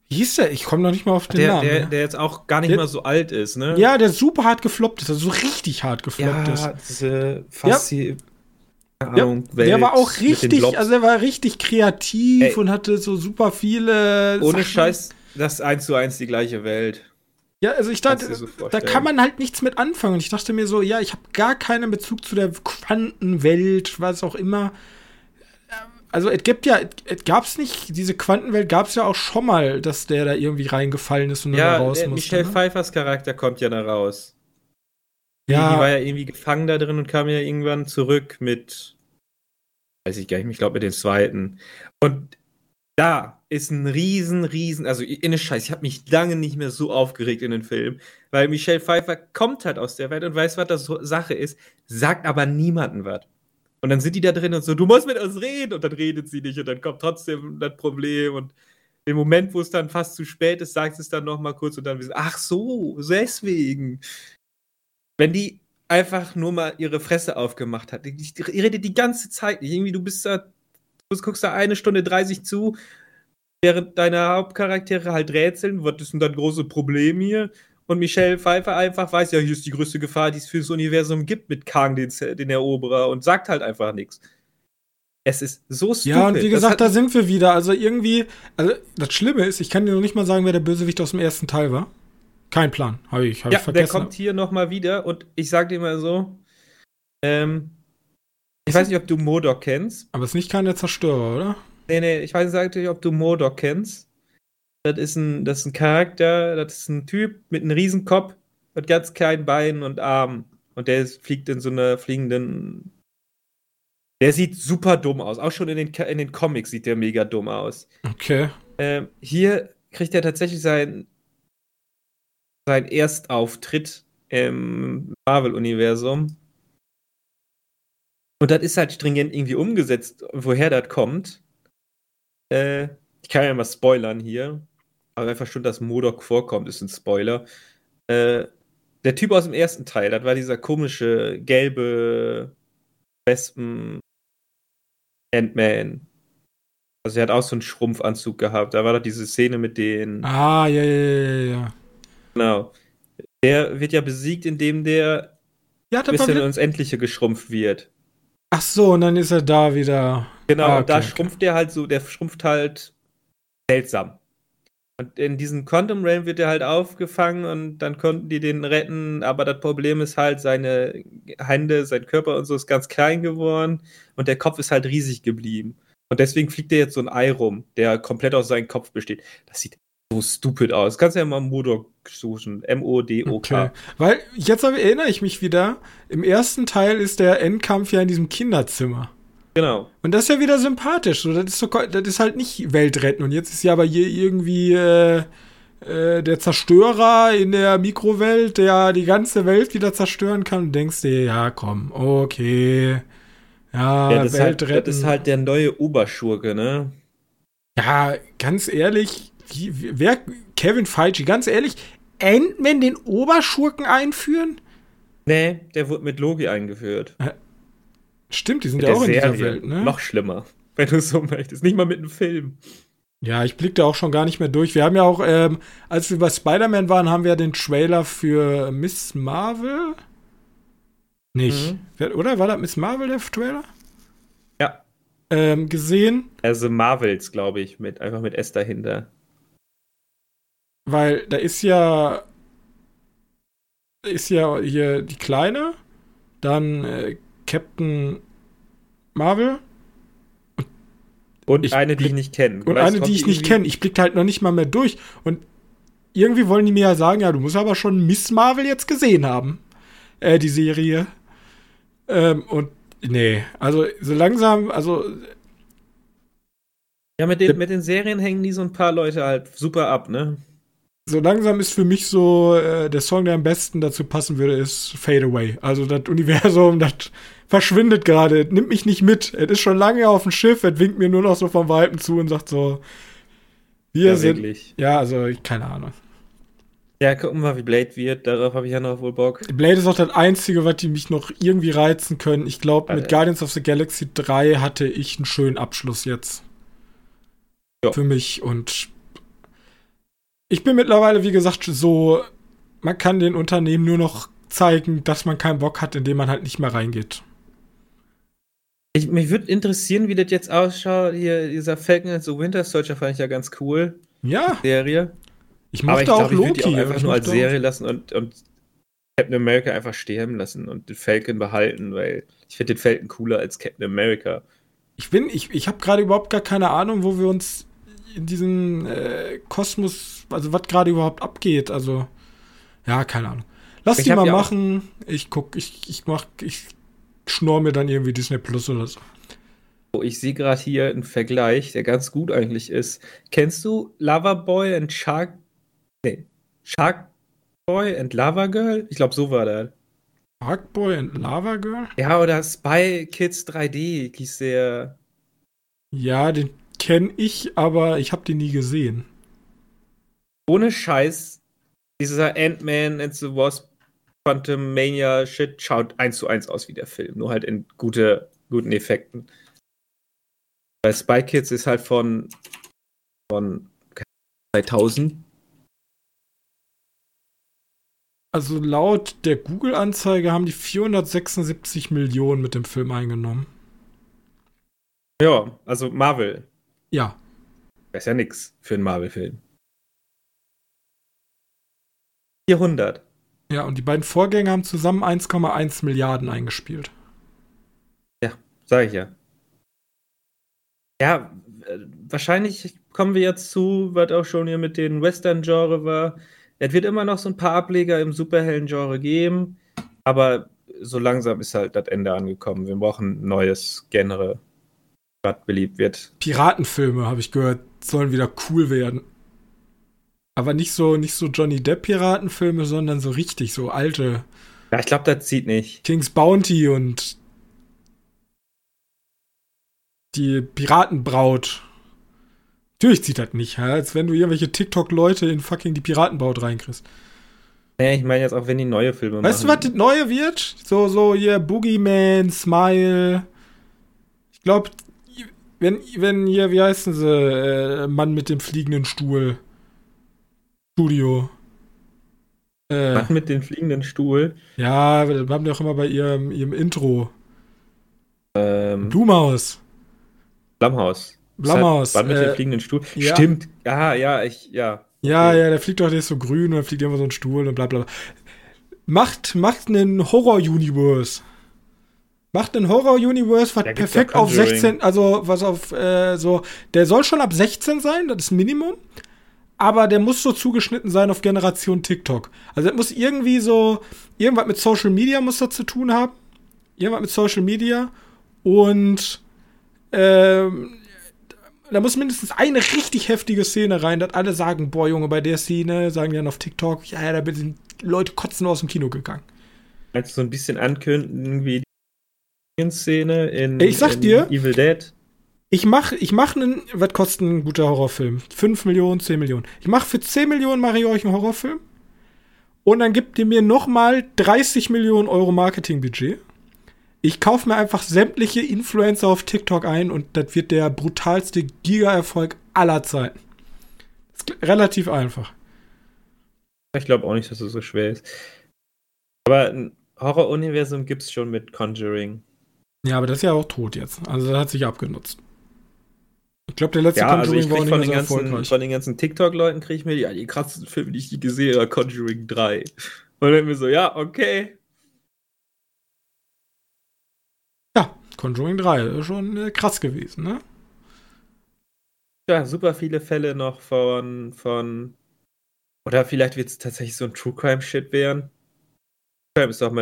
Wie hieß der? Ich komme noch nicht mal auf den der, Namen. Der, der jetzt auch gar nicht der, mal so alt ist, ne? Ja, der super hart gefloppt ist. Also so richtig hart gefloppt ja, ist. Diese Fassi ja. Ahnung, ja, Welt. Der war auch richtig, also er war richtig kreativ Ey. und hatte so super viele. Ohne Sachen. Scheiß, das ist eins zu eins die gleiche Welt. Ja, also ich dachte, so da kann man halt nichts mit anfangen. Und ich dachte mir so, ja, ich habe gar keinen Bezug zu der Quantenwelt, was auch immer. Also es gibt ja, es gab's nicht, diese Quantenwelt gab es ja auch schon mal, dass der da irgendwie reingefallen ist und ja, dann raus musste. Michelle ne? Pfeiffers Charakter kommt ja da raus. Ja. Die war ja irgendwie gefangen da drin und kam ja irgendwann zurück mit, weiß ich gar nicht, ich glaube mit dem zweiten. Und da ist ein riesen, riesen, also in Scheiß, ich habe mich lange nicht mehr so aufgeregt in den Film, weil Michelle Pfeiffer kommt halt aus der Welt und weiß, was das Sache ist, sagt aber niemandem was. Und dann sind die da drin und so, du musst mit uns reden und dann redet sie nicht und dann kommt trotzdem das Problem und im Moment, wo es dann fast zu spät ist, sagt es dann noch mal kurz und dann, ach so, deswegen. Wenn die einfach nur mal ihre Fresse aufgemacht hat. Die, die, die redet die ganze Zeit nicht. Irgendwie, du bist da, du guckst da eine Stunde 30 zu, während deine Hauptcharaktere halt rätseln, was ist denn das große Problem hier? Und Michelle Pfeiffer einfach weiß, ja, hier ist die größte Gefahr, die es für das Universum gibt mit Kang, den, den Eroberer, und sagt halt einfach nichts. Es ist so stupid. Ja, und wie gesagt, da sind wir wieder. Also irgendwie, also das Schlimme ist, ich kann dir noch nicht mal sagen, wer der Bösewicht aus dem ersten Teil war. Kein Plan, habe ich, hab ja, ich vergessen. Der kommt hier nochmal wieder und ich sag dir mal so, ähm, ich weiß nicht, ob du Modok kennst. Aber es ist nicht keiner Zerstörer, oder? Nee, nee, ich weiß nicht, ob du Modok kennst. Das ist ein, das ist ein Charakter, das ist ein Typ mit einem riesen Kopf, mit ganz kleinen Beinen und Armen. Und der fliegt in so einer fliegenden. Der sieht super dumm aus. Auch schon in den, in den Comics sieht der mega dumm aus. Okay. Ähm, hier kriegt er tatsächlich sein sein Erstauftritt im Marvel-Universum. Und das ist halt stringent irgendwie umgesetzt, woher das kommt. Äh, ich kann ja mal spoilern hier. Aber einfach schon, dass Modok vorkommt, ist ein Spoiler. Äh, der Typ aus dem ersten Teil, das war dieser komische, gelbe Wespen Ant-Man. Also er hat auch so einen Schrumpfanzug gehabt. Da war doch diese Szene mit den. Ah, ja, ja, ja, ja. Genau. Der wird ja besiegt, indem der ja, bis er ins Endliche geschrumpft wird. Ach so, und dann ist er da wieder. Genau, ah, okay, da schrumpft okay. der halt so, der schrumpft halt seltsam. Und in diesem Quantum Realm wird er halt aufgefangen und dann konnten die den retten, aber das Problem ist halt, seine Hände, sein Körper und so ist ganz klein geworden und der Kopf ist halt riesig geblieben. Und deswegen fliegt er jetzt so ein Ei rum, der komplett aus seinem Kopf besteht. Das sieht so stupid aus. Kannst ja mal Modok suchen. M-O-D-O-K. Okay. Weil jetzt erinnere ich mich wieder, im ersten Teil ist der Endkampf ja in diesem Kinderzimmer. Genau. Und das ist ja wieder sympathisch. So, das, ist so, das ist halt nicht Weltretten. Und jetzt ist ja aber hier irgendwie äh, äh, der Zerstörer in der Mikrowelt, der die ganze Welt wieder zerstören kann. Und denkst dir, ja, komm, okay. Ja, ja das, Weltretten. Halt, das ist halt der neue Oberschurke, ne? Ja, ganz ehrlich, wer, Kevin Feige, ganz ehrlich, Ant-Man den Oberschurken einführen? Nee, der wurde mit Logi eingeführt. Stimmt, die sind mit ja auch in Serie. dieser Welt, ne? Noch schlimmer, [LAUGHS] wenn du es so möchtest. Nicht mal mit einem Film. Ja, ich blick da auch schon gar nicht mehr durch. Wir haben ja auch, ähm, als wir bei Spider-Man waren, haben wir den Trailer für Miss Marvel. Nicht. Mhm. Oder war das Miss Marvel, der Trailer? Ja. Ähm, gesehen. Also Marvels, glaube ich, mit, einfach mit S dahinter. Weil da ist ja. Ist ja hier die Kleine, dann äh, Captain Marvel und ich eine, die ich nicht kenne. Und eine, die ich nicht kenne. Ich blicke halt noch nicht mal mehr durch. Und irgendwie wollen die mir ja sagen, ja, du musst aber schon Miss Marvel jetzt gesehen haben. Äh, die Serie. Ähm, und nee, also so langsam, also. Ja, mit den, mit den Serien hängen die so ein paar Leute halt super ab, ne? So langsam ist für mich so, äh, der Song, der am besten dazu passen würde, ist Fade Away. Also das Universum, [LAUGHS] das verschwindet gerade, nimmt mich nicht mit. Es ist schon lange auf dem Schiff, es winkt mir nur noch so vom Weitem zu und sagt so, wir ja, sind. Wirklich. Ja, also, keine Ahnung. Ja, gucken wir mal, wie Blade wird. Darauf habe ich ja noch wohl Bock. Blade ist auch das Einzige, was die mich noch irgendwie reizen können. Ich glaube, mit Guardians of the Galaxy 3 hatte ich einen schönen Abschluss jetzt. Ja. Für mich und ich bin mittlerweile, wie gesagt, so, man kann den Unternehmen nur noch zeigen, dass man keinen Bock hat, indem man halt nicht mehr reingeht. Ich, mich würde interessieren, wie das jetzt ausschaut. Hier, dieser Falcon the Winter Soldier fand ich ja ganz cool. Ja. Serie. Ich mochte ich auch glaub, Loki. Ich die auch einfach nur als Serie lassen und, und Captain America einfach sterben lassen und den Falcon behalten, weil ich finde den Falcon cooler als Captain America. Ich bin, ich, ich habe gerade überhaupt gar keine Ahnung, wo wir uns in diesem äh, Kosmos, also was gerade überhaupt abgeht. Also, ja, keine Ahnung. Lass ich die mal machen. Ich guck, ich, ich mach, ich schnorr mir dann irgendwie Disney Plus oder so. Oh, ich sehe gerade hier einen Vergleich, der ganz gut eigentlich ist. Kennst du Loverboy and Shark? Nee. Shark Boy and Lava Girl? Ich glaube, so war der. Shark Boy and Lava Girl? Ja, oder Spy Kids 3D hieß der. Ja, den kenne ich, aber ich habe den nie gesehen. Ohne Scheiß, dieser Ant-Man and the Wasp Quantum Mania Shit schaut eins zu eins aus wie der Film, nur halt in gute, guten Effekten. Bei Spy Kids ist halt von, von 2000. Also laut der Google-Anzeige haben die 476 Millionen mit dem Film eingenommen. Ja, also Marvel. Ja. Das ist ja nix für einen Marvel-Film. 400. Ja, und die beiden Vorgänger haben zusammen 1,1 Milliarden eingespielt. Ja, sage ich ja. Ja, äh, wahrscheinlich kommen wir jetzt zu, was auch schon hier mit den Western-Genre war. Es wird immer noch so ein paar Ableger im Superhelden-Genre geben, aber so langsam ist halt das Ende angekommen. Wir brauchen ein neues Genre, was beliebt wird. Piratenfilme, habe ich gehört, sollen wieder cool werden. Aber nicht so, nicht so Johnny Depp-Piratenfilme, sondern so richtig, so alte. Ja, ich glaube, das zieht nicht. King's Bounty und die Piratenbraut. Natürlich zieht das nicht, als wenn du irgendwelche TikTok-Leute in fucking die Piratenbraut reinkriegst. Nee, ich meine jetzt auch, wenn die neue Filme weißt machen. Weißt du, was das neue wird? So, so hier Boogeyman, Smile. Ich glaube, wenn, wenn hier, wie heißen sie, äh, Mann mit dem fliegenden Stuhl. Studio. Äh, Was mit dem fliegenden Stuhl? Ja, wir haben ja auch immer bei ihrem, ihrem Intro. Ähm, Blumhaus. Blumhaus. Blumhaus. Was mit äh, dem fliegenden Stuhl? Ja. Stimmt. Ja, ja, ich, ja. Ja, okay. ja, der fliegt doch, der ist so grün und dann fliegt immer so ein Stuhl und bla bla. Macht, macht einen Horror-Universe. Macht einen Horror-Universe, was perfekt auf 16, also was auf äh, so, der soll schon ab 16 sein, das ist Minimum aber der muss so zugeschnitten sein auf Generation TikTok. Also es muss irgendwie so, irgendwas mit Social Media muss das zu tun haben. Irgendwas mit Social Media. Und ähm, da muss mindestens eine richtig heftige Szene rein, dass alle sagen, boah, Junge, bei der Szene, sagen die dann auf TikTok, ja, da sind Leute kotzen aus dem Kino gegangen. Kannst du so ein bisschen ankündigen, wie Szene in, ich sag in dir, Evil Dead? Ich mach, ich mach einen, was kostet ein guter Horrorfilm? 5 Millionen, 10 Millionen. Ich mach für 10 Millionen mache ich euch einen Horrorfilm. Und dann gibt ihr mir nochmal 30 Millionen Euro Marketingbudget. Ich kaufe mir einfach sämtliche Influencer auf TikTok ein und das wird der brutalste Giga-Erfolg aller Zeiten. Relativ einfach. Ich glaube auch nicht, dass es so schwer ist. Aber ein Horror-Universum gibt es schon mit Conjuring. Ja, aber das ist ja auch tot jetzt. Also das hat sich abgenutzt. Ich glaube, der letzte ja, also Conjuring ich war auch nicht von, mehr den so ganzen, erfolgreich. von den ganzen TikTok-Leuten kriege ich mir die, ja, die krassesten Filme, die ich je gesehen habe, Conjuring 3. Und dann mir so, ja, okay. Ja, Conjuring 3 ist schon äh, krass gewesen, ne? Ja, super viele Fälle noch von, von oder vielleicht wird es tatsächlich so ein True Crime-Shit werden. True Crime ist doch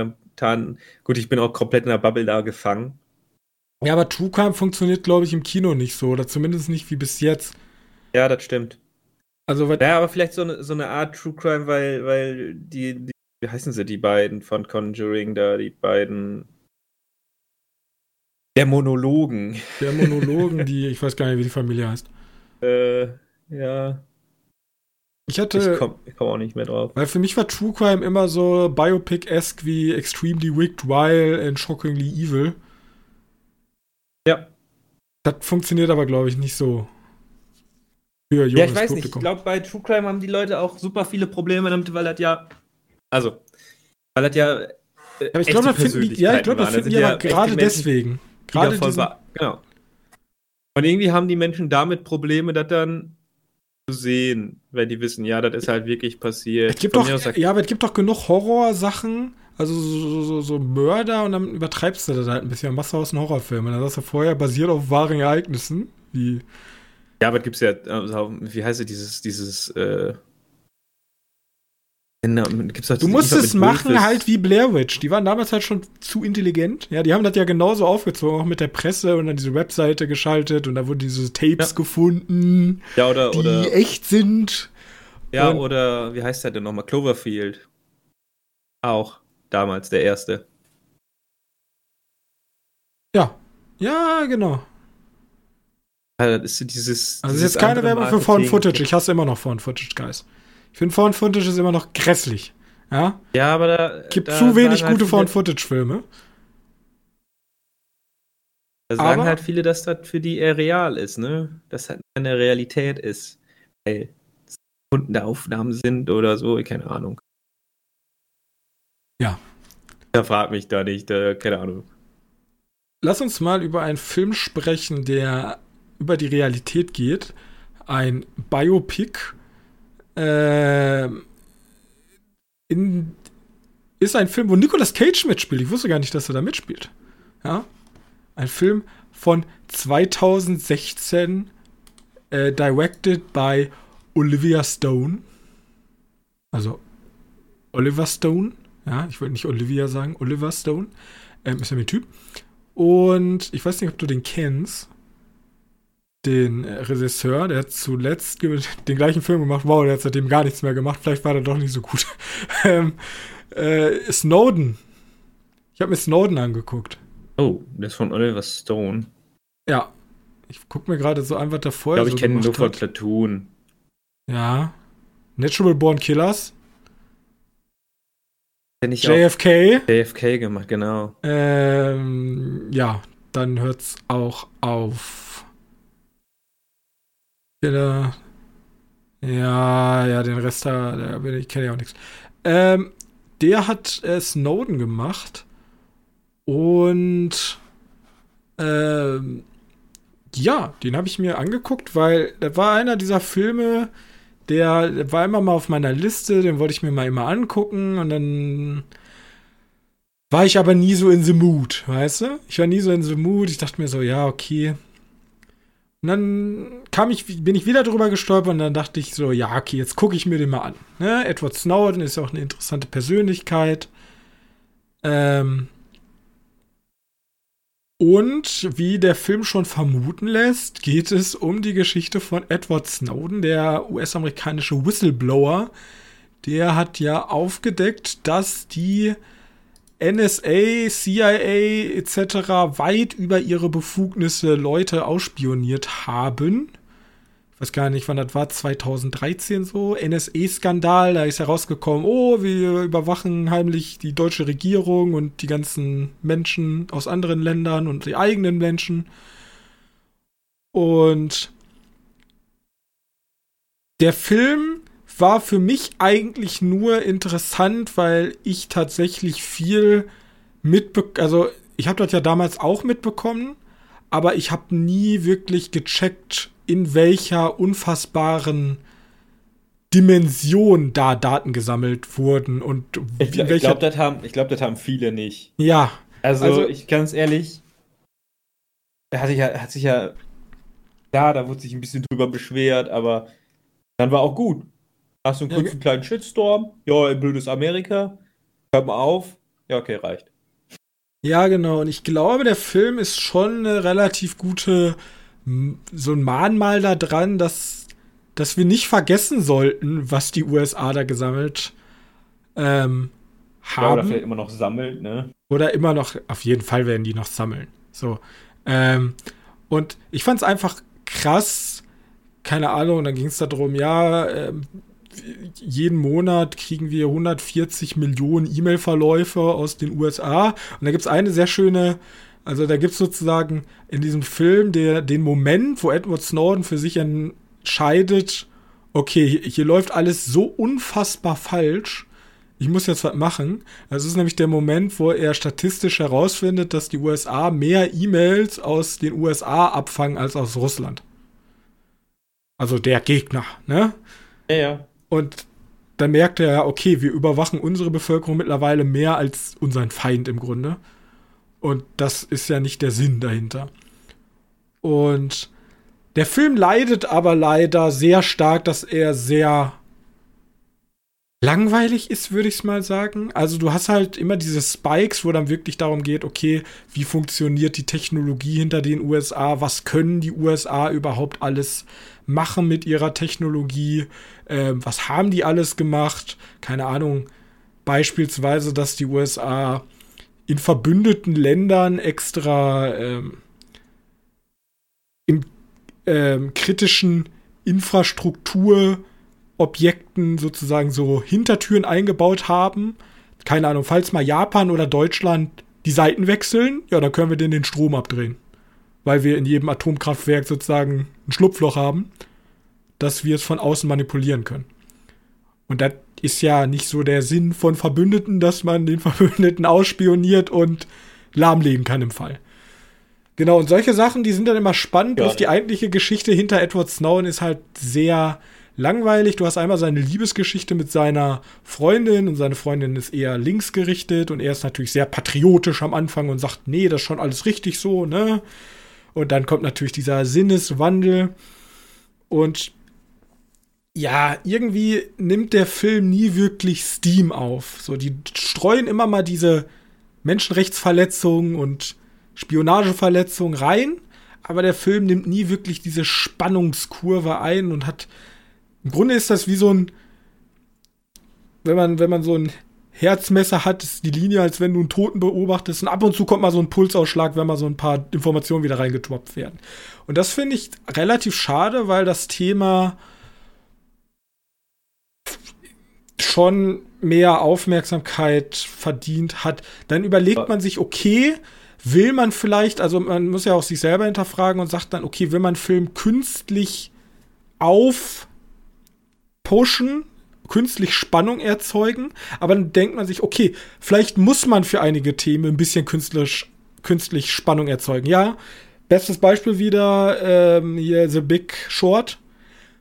momentan, gut, ich bin auch komplett in der Bubble da gefangen. Ja, aber True Crime funktioniert, glaube ich, im Kino nicht so. Oder zumindest nicht wie bis jetzt. Ja, das stimmt. Also, weil, Ja, aber vielleicht so eine, so eine Art True Crime, weil, weil die, die, wie heißen sie, die beiden von Conjuring da, die beiden der Monologen. der Monologen, [LAUGHS] die, ich weiß gar nicht, wie die Familie heißt. Äh, ja, Ich ich hatte, komme ich komm auch nicht mehr drauf. weil für mich war True Crime immer so Biopic-esque wie Extremely Wicked, Wild and Shockingly Evil. Ja. Das funktioniert aber, glaube ich, nicht so. Für junges Ja, ich weiß nicht. Ich Publikum. glaube, bei True Crime haben die Leute auch super viele Probleme damit, weil das ja. Also, weil das ja. äh, aber ich glaube, das finden die, ja, ich glaube, das finden die ja gerade deswegen. Gerade diesen, war- Genau. Und irgendwie haben die Menschen damit Probleme, das dann sehen, wenn die wissen, ja, das ist halt wirklich passiert. Es gibt Von doch, ja, aber es gibt doch genug Horrorsachen, also so, so, so, Mörder und dann übertreibst du das halt ein bisschen, machst du aus einem Horrorfilm. Und dann sagst du vorher basiert auf wahren Ereignissen, wie Ja, aber gibt's ja, also, wie heißt es, dieses, dieses, äh. Doch Du musst es machen Wolfes- halt wie Blair Witch. Die waren damals halt schon zu intelligent. Ja, die haben das ja genauso aufgezogen, auch mit der Presse und dann diese Webseite geschaltet und da wurden diese Tapes Ja. gefunden, Ja, oder, die oder, echt sind. ja, und- oder, wie heißt der denn nochmal? Cloverfield. Auch damals der erste. Ja. Ja, genau. Ja, das ist dieses. Also dieses jetzt keine Werbung für Marketing. Footage. Ich hasse immer noch Found Footage, Guys. Ich finde Found Footage ist immer noch grässlich. Ja? Ja, aber da. Gibt da zu wenig halt gute viele- Found Footage Filme. Da sagen aber- halt viele, dass das für die eher real ist, ne? Dass halt eine Realität ist. Weil es Kunden Aufnahmen sind oder so, keine Ahnung. Ja. Da frag mich da nicht, äh, keine Ahnung. Lass uns mal über einen Film sprechen, der über die Realität geht. Ein Biopic. Ähm, in, ist ein Film, wo Nicolas Cage mitspielt. Ich wusste gar nicht, dass er da mitspielt. Ja? Ein Film von 2016, äh, directed by Olivia Stone. Also Oliver Stone. Ja, ich wollte nicht Olivia sagen, Oliver Stone. Ähm, ist ja mein Typ. Und ich weiß nicht, ob du den kennst. Den Regisseur, der hat zuletzt den gleichen Film gemacht. Wow, der hat seitdem gar nichts mehr gemacht. Vielleicht war der doch nicht so gut. [LAUGHS] ähm, äh, Snowden. Ich habe mir Snowden angeguckt. Oh, das ist von Oliver Stone. Ja. Ich guck mir gerade so was der Ich glaube, so ich kenne nur von. Platoon. Ja. Natural Born Killers. Kenn ich auch JFK. JFK gemacht, genau. Ähm, ja, dann hört's auch auf. Ja, ja, ja, den Rest da, da ich kenne ja auch nichts. Ähm, der hat äh, Snowden gemacht und ähm, ja, den habe ich mir angeguckt, weil der war einer dieser Filme, der, der war immer mal auf meiner Liste, den wollte ich mir mal immer angucken und dann war ich aber nie so in the mood, weißt du? Ich war nie so in the mood. Ich dachte mir so, ja, okay. Und dann kam ich, bin ich wieder drüber gestolpert und dann dachte ich so, ja, okay, jetzt gucke ich mir den mal an. Ne? Edward Snowden ist auch eine interessante Persönlichkeit. Ähm und wie der Film schon vermuten lässt, geht es um die Geschichte von Edward Snowden, der US-amerikanische Whistleblower. Der hat ja aufgedeckt, dass die NSA, CIA etc. weit über ihre Befugnisse Leute ausspioniert haben. weiß gar nicht, wann das war, 2013 so, NSE-Skandal, da ist herausgekommen, oh, wir überwachen heimlich die deutsche Regierung und die ganzen Menschen aus anderen Ländern und die eigenen Menschen. Und der Film war für mich eigentlich nur interessant, weil ich tatsächlich viel mitbekommen, also ich habe das ja damals auch mitbekommen, aber ich habe nie wirklich gecheckt, in welcher unfassbaren Dimension da Daten gesammelt wurden und ich, ich glaube, das haben, glaub, das haben viele nicht. Ja. Also, also ich ganz ehrlich, hat sich ja, hat sich ja, ja, da wurde sich ein bisschen drüber beschwert, aber dann war auch gut. Hast du einen kurzen ja, kleinen Shitstorm? Ja, ein blödes Amerika. Hört mal auf. Ja, okay, reicht. Ja, genau. Und ich glaube, der Film ist schon eine relativ gute, so ein Mahnmal da dran, dass, dass wir nicht vergessen sollten, was die USA da gesammelt ähm, haben. Ja, oder vielleicht immer noch sammeln, ne? Oder immer noch, auf jeden Fall werden die noch sammeln. So. Ähm, und ich fand es einfach krass, keine Ahnung, dann ging es darum, ja, äh, jeden Monat kriegen wir 140 Millionen E-Mail-Verläufe aus den USA. Und da gibt es eine sehr schöne, also da gibt es sozusagen in diesem Film der, den Moment, wo Edward Snowden für sich entscheidet, okay, hier, hier läuft alles so unfassbar falsch, ich muss jetzt was machen. Das ist nämlich der Moment, wo er statistisch herausfindet, dass die USA mehr E-Mails aus den USA abfangen als aus Russland. Also der Gegner, ne? Ja, ja. Und dann merkt er ja, okay, wir überwachen unsere Bevölkerung mittlerweile mehr als unseren Feind im Grunde. Und das ist ja nicht der Sinn dahinter. Und der Film leidet aber leider sehr stark, dass er sehr langweilig ist, würde ich es mal sagen. Also du hast halt immer diese Spikes, wo dann wirklich darum geht, okay, wie funktioniert die Technologie hinter den USA, was können die USA überhaupt alles machen mit ihrer Technologie, äh, was haben die alles gemacht, keine Ahnung, beispielsweise, dass die USA in verbündeten Ländern extra ähm, in ähm, kritischen Infrastruktur Objekten sozusagen so Hintertüren eingebaut haben. Keine Ahnung, falls mal Japan oder Deutschland die Seiten wechseln, ja, dann können wir den den Strom abdrehen. Weil wir in jedem Atomkraftwerk sozusagen ein Schlupfloch haben, dass wir es von außen manipulieren können. Und das ist ja nicht so der Sinn von Verbündeten, dass man den [LAUGHS] Verbündeten ausspioniert und lahmlegen kann im Fall. Genau, und solche Sachen, die sind dann immer spannend, ja, bloß die eigentliche Geschichte hinter Edward Snowden ist halt sehr langweilig. Du hast einmal seine Liebesgeschichte mit seiner Freundin und seine Freundin ist eher linksgerichtet und er ist natürlich sehr patriotisch am Anfang und sagt, nee, das ist schon alles richtig so, ne? Und dann kommt natürlich dieser Sinneswandel und ja, irgendwie nimmt der Film nie wirklich Steam auf. So, die streuen immer mal diese Menschenrechtsverletzungen und Spionageverletzungen rein, aber der Film nimmt nie wirklich diese Spannungskurve ein und hat im Grunde ist das wie so ein, wenn man, wenn man so ein Herzmesser hat, ist die Linie, als wenn du einen Toten beobachtest. Und ab und zu kommt mal so ein Pulsausschlag, wenn mal so ein paar Informationen wieder reingetropft werden. Und das finde ich relativ schade, weil das Thema schon mehr Aufmerksamkeit verdient hat. Dann überlegt man sich, okay, will man vielleicht, also man muss ja auch sich selber hinterfragen und sagt dann, okay, will man Film künstlich auf pushen, künstlich Spannung erzeugen, aber dann denkt man sich, okay, vielleicht muss man für einige Themen ein bisschen künstlich, künstlich Spannung erzeugen. Ja, bestes Beispiel wieder ähm, hier The Big Short.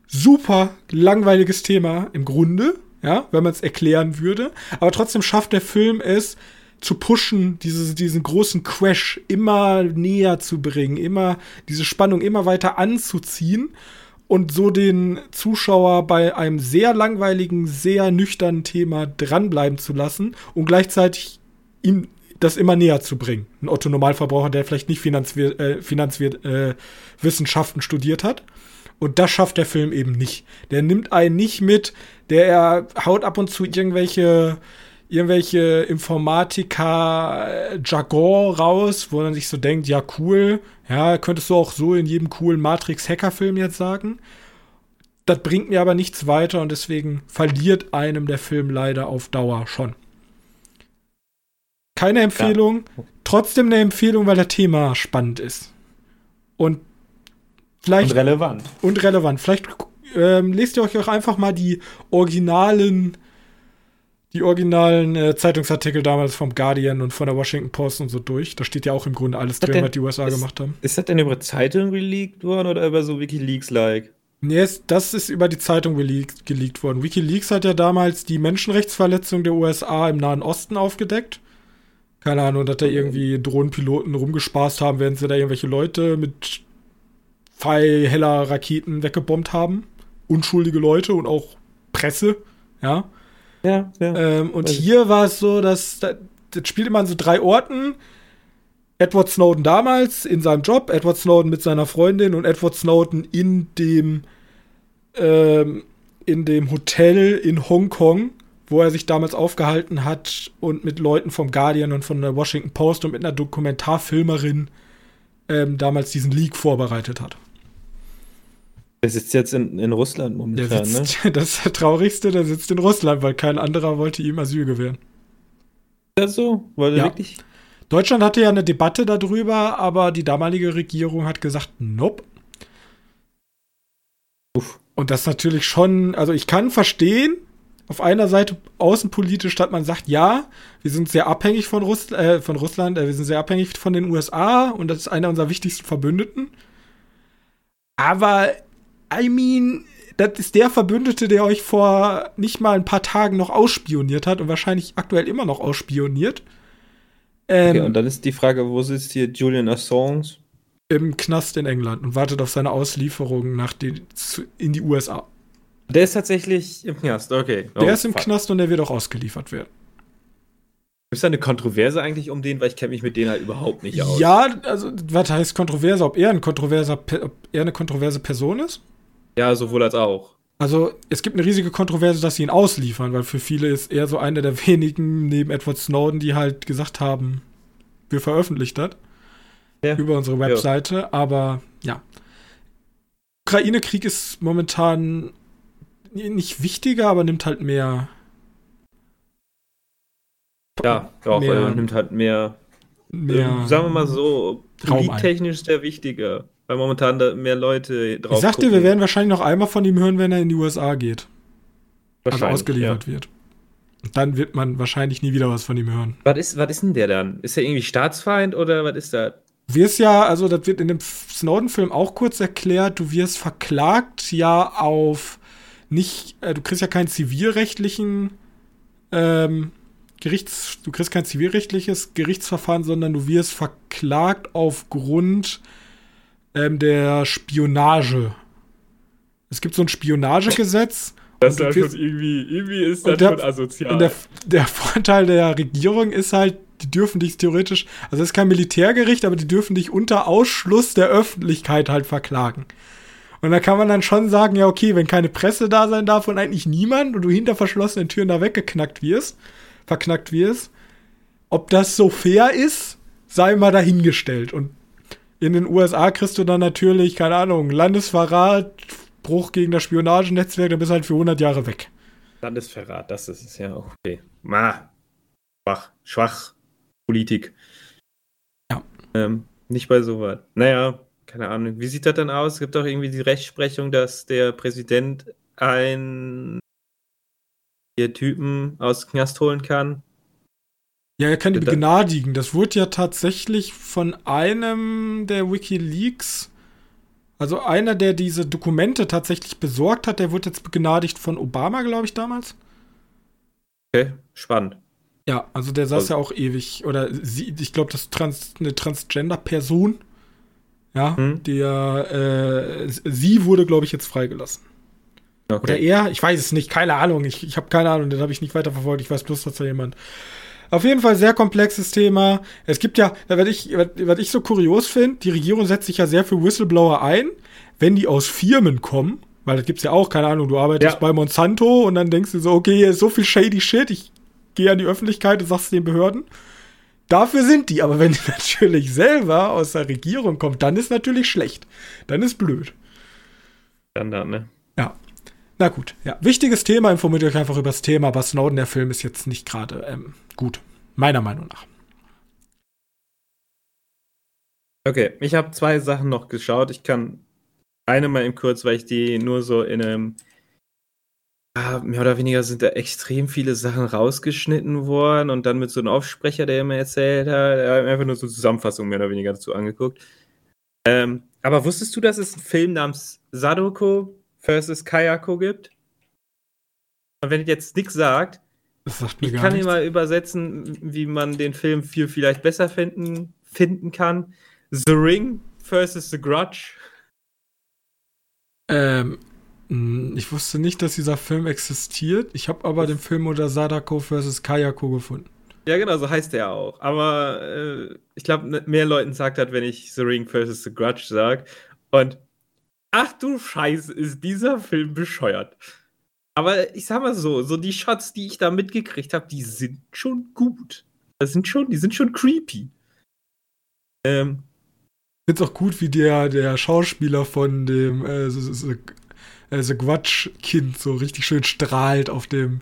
Super langweiliges Thema im Grunde, ja, wenn man es erklären würde. Aber trotzdem schafft der Film es, zu pushen, diese, diesen großen Crash immer näher zu bringen, immer diese Spannung immer weiter anzuziehen und so den Zuschauer bei einem sehr langweiligen, sehr nüchternen Thema dranbleiben zu lassen und gleichzeitig ihm das immer näher zu bringen. Ein Otto Normalverbraucher, der vielleicht nicht Finanzwir äh, Finanzwissenschaften äh, studiert hat. Und das schafft der Film eben nicht. Der nimmt einen nicht mit, der er haut ab und zu irgendwelche irgendwelche Informatiker-Jargon raus, wo man sich so denkt, ja, cool, ja, könntest du auch so in jedem coolen Matrix-Hacker-Film jetzt sagen. das bringt mir aber nichts weiter und deswegen verliert einem der Film leider auf Dauer schon. Keine Empfehlung, ja. trotzdem eine Empfehlung, weil das Thema spannend ist. Und vielleicht. Und relevant. Und relevant. Vielleicht ähm, lest ihr euch auch einfach mal die originalen die originalen äh, Zeitungsartikel damals vom Guardian und von der Washington Post und so durch. Da steht ja auch im Grunde alles drin, was die USA ist, gemacht haben. Ist das denn über Zeitung geleakt worden oder über so Wikileaks-like? Nee, das ist über die Zeitung geleakt, geleakt worden. Wikileaks hat ja damals die Menschenrechtsverletzung der USA im Nahen Osten aufgedeckt. Keine Ahnung, dass da irgendwie Drohnenpiloten rumgespaßt haben, während sie da irgendwelche Leute mit heller Raketen weggebombt haben. Unschuldige Leute und auch Presse, ja. Ja, ja. Ähm, und hier war es so, dass das, das spielt immer an so drei Orten. Edward Snowden damals in seinem Job, Edward Snowden mit seiner Freundin und Edward Snowden in dem ähm, in dem Hotel in Hongkong, wo er sich damals aufgehalten hat und mit Leuten vom Guardian und von der Washington Post und mit einer Dokumentarfilmerin ähm, damals diesen Leak vorbereitet hat. Der sitzt jetzt in, in Russland momentan, sitzt, ne? [LAUGHS] Das ist der Traurigste, der sitzt in Russland, weil kein anderer wollte ihm Asyl gewähren. Ist das so? Weil ja. wirklich. Deutschland hatte ja eine Debatte darüber, aber die damalige Regierung hat gesagt, nope. Uff. Und das natürlich schon, also ich kann verstehen, auf einer Seite außenpolitisch, dass man sagt, ja, wir sind sehr abhängig von, Russ äh, von Russland, äh, wir sind sehr abhängig von den USA und das ist einer unserer wichtigsten Verbündeten. Aber I mean, das ist der Verbündete, der euch vor nicht mal ein paar Tagen noch ausspioniert hat und wahrscheinlich aktuell immer noch ausspioniert. Ähm, okay, und dann ist die Frage, wo sitzt hier Julian Assange? Im Knast in England und wartet auf seine Auslieferung nach die, in die USA. Der ist tatsächlich im Knast, okay. Oh, der ist im fuck. Knast und der wird auch ausgeliefert werden. Gibt es da eine Kontroverse eigentlich um den, weil ich kenne mich mit denen halt überhaupt nicht aus. Ja, also was heißt Kontroverse? Ob er, ein kontroverser, ob er eine kontroverse Person ist? Ja, sowohl als auch. Also es gibt eine riesige Kontroverse, dass sie ihn ausliefern, weil für viele ist er so einer der [LAUGHS] wenigen neben Edward Snowden, die halt gesagt haben, wir veröffentlichen das ja. über unsere Webseite. Ja. Aber ja, Ukraine-Krieg ist momentan nicht wichtiger, aber nimmt halt mehr. Ja, auch mehr, nimmt halt mehr. mehr sagen wir mal so, polittechnisch sehr wichtiger. Weil momentan da mehr Leute drauf Ich sagte, gucken. wir werden wahrscheinlich noch einmal von ihm hören, wenn er in die USA geht. Also ausgeliefert ja. wird. Und dann wird man wahrscheinlich nie wieder was von ihm hören. Was ist, was ist denn der dann? Ist er irgendwie Staatsfeind oder was ist das? Du wirst ja, also das wird in dem Snowden-Film auch kurz erklärt, du wirst verklagt ja auf nicht, äh, du kriegst ja keinen zivilrechtlichen ähm, Gerichts, du kriegst kein zivilrechtliches Gerichtsverfahren, sondern du wirst verklagt aufgrund ähm, der Spionage. Es gibt so ein Spionagegesetz. Das ist schon irgendwie, irgendwie ist das der, schon asozial. Der, der Vorteil der Regierung ist halt, die dürfen dich theoretisch, also es ist kein Militärgericht, aber die dürfen dich unter Ausschluss der Öffentlichkeit halt verklagen. Und da kann man dann schon sagen, ja, okay, wenn keine Presse da sein darf und eigentlich niemand und du hinter verschlossenen Türen da weggeknackt wirst, verknackt wirst, ob das so fair ist, sei mal dahingestellt. Und in den USA kriegst du dann natürlich, keine Ahnung, Landesverrat, Bruch gegen das Spionagenetzwerk, dann bist du halt für 100 Jahre weg. Landesverrat, das ist es ja okay. Ma, schwach, schwach Politik. Ja. Ähm, nicht bei sowas. Naja, keine Ahnung. Wie sieht das dann aus? Es gibt doch irgendwie die Rechtsprechung, dass der Präsident einen Typen aus Knast holen kann, ja, er kann die begnadigen. Das wurde ja tatsächlich von einem der WikiLeaks, also einer, der diese Dokumente tatsächlich besorgt hat, der wurde jetzt begnadigt von Obama, glaube ich, damals. Okay, spannend. Ja, also der saß also. ja auch ewig, oder sie, ich glaube, das ist trans, eine Transgender-Person. Ja, hm. der, äh, sie wurde, glaube ich, jetzt freigelassen. Okay. Oder er, ich weiß es nicht, keine Ahnung, ich, ich habe keine Ahnung, den habe ich nicht weiterverfolgt, ich weiß bloß, dass da jemand auf jeden Fall sehr komplexes Thema. Es gibt ja, was ich, was ich so kurios finde, die Regierung setzt sich ja sehr für Whistleblower ein, wenn die aus Firmen kommen, weil das gibt's ja auch, keine Ahnung, du arbeitest ja. bei Monsanto und dann denkst du so, okay, hier ist so viel shady Shit, ich gehe an die Öffentlichkeit und sag's den Behörden. Dafür sind die, aber wenn die [LAUGHS] natürlich selber aus der Regierung kommt, dann ist natürlich schlecht. Dann ist blöd. Standard, ne? Na gut, ja. Wichtiges Thema, informiert euch einfach über das Thema, aber Snowden, der Film, ist jetzt nicht gerade ähm, gut. Meiner Meinung nach. Okay, ich habe zwei Sachen noch geschaut. Ich kann eine mal eben kurz, weil ich die nur so in einem. Ja, mehr oder weniger sind da extrem viele Sachen rausgeschnitten worden und dann mit so einem Aufsprecher, der mir erzählt hat, er hat einfach nur so eine Zusammenfassung mehr oder weniger dazu angeguckt. Ähm, aber wusstest du, dass es einen Film namens Sadoko versus Kayako gibt? Und wenn ich jetzt nichts sagt, ich kann ihn mal übersetzen, wie man den Film viel vielleicht besser finden, finden kann. The Ring versus The Grudge. Ähm, ich wusste nicht, dass dieser Film existiert. Ich habe aber den Film unter Sadako vs. Kayako gefunden. Ja, genau, so heißt der auch. Aber äh, ich glaube, mehr Leuten sagt das, wenn ich The Ring vs. The Grudge sage. Und ach du Scheiße, ist dieser Film bescheuert. Aber ich sag mal so, so die Shots, die ich da mitgekriegt habe, die sind schon gut. Das sind schon, die sind schon creepy. Ähm, ich find's auch gut, wie der, der Schauspieler von dem äh, so, so, äh, so Quatsch-Kind so richtig schön strahlt auf dem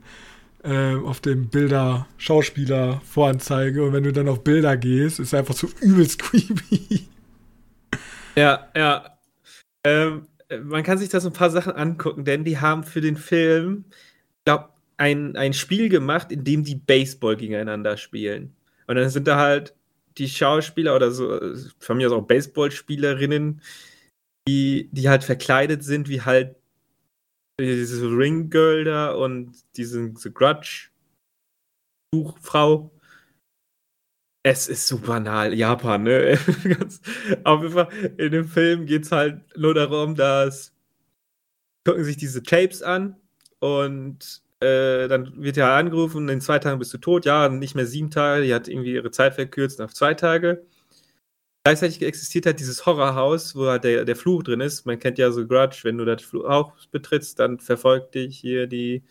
äh, auf dem Bilder Schauspieler Voranzeige und wenn du dann auf Bilder gehst, ist einfach so übelst [LAUGHS] creepy. Ja, ja. Ähm, man kann sich da so ein paar Sachen angucken, denn die haben für den Film, glaube ein, ein Spiel gemacht, in dem die Baseball gegeneinander spielen. Und dann sind da halt die Schauspieler oder so, von mir aus auch Baseballspielerinnen, die, die halt verkleidet sind, wie halt diese Ring Girl da und diese, diese Grudge Buchfrau. Es ist so banal, Japan, ne? [LAUGHS] auf jeden Fall, in dem Film geht es halt nur darum, dass gucken sich diese Tapes an und äh, dann wird ja angerufen, in zwei Tagen bist du tot. Ja, nicht mehr sieben Tage, die hat irgendwie ihre Zeit verkürzt auf zwei Tage. Gleichzeitig existiert halt dieses Horrorhaus, wo halt der, der Fluch drin ist. Man kennt ja so Grudge, wenn du das Haus betrittst, dann verfolgt dich hier die,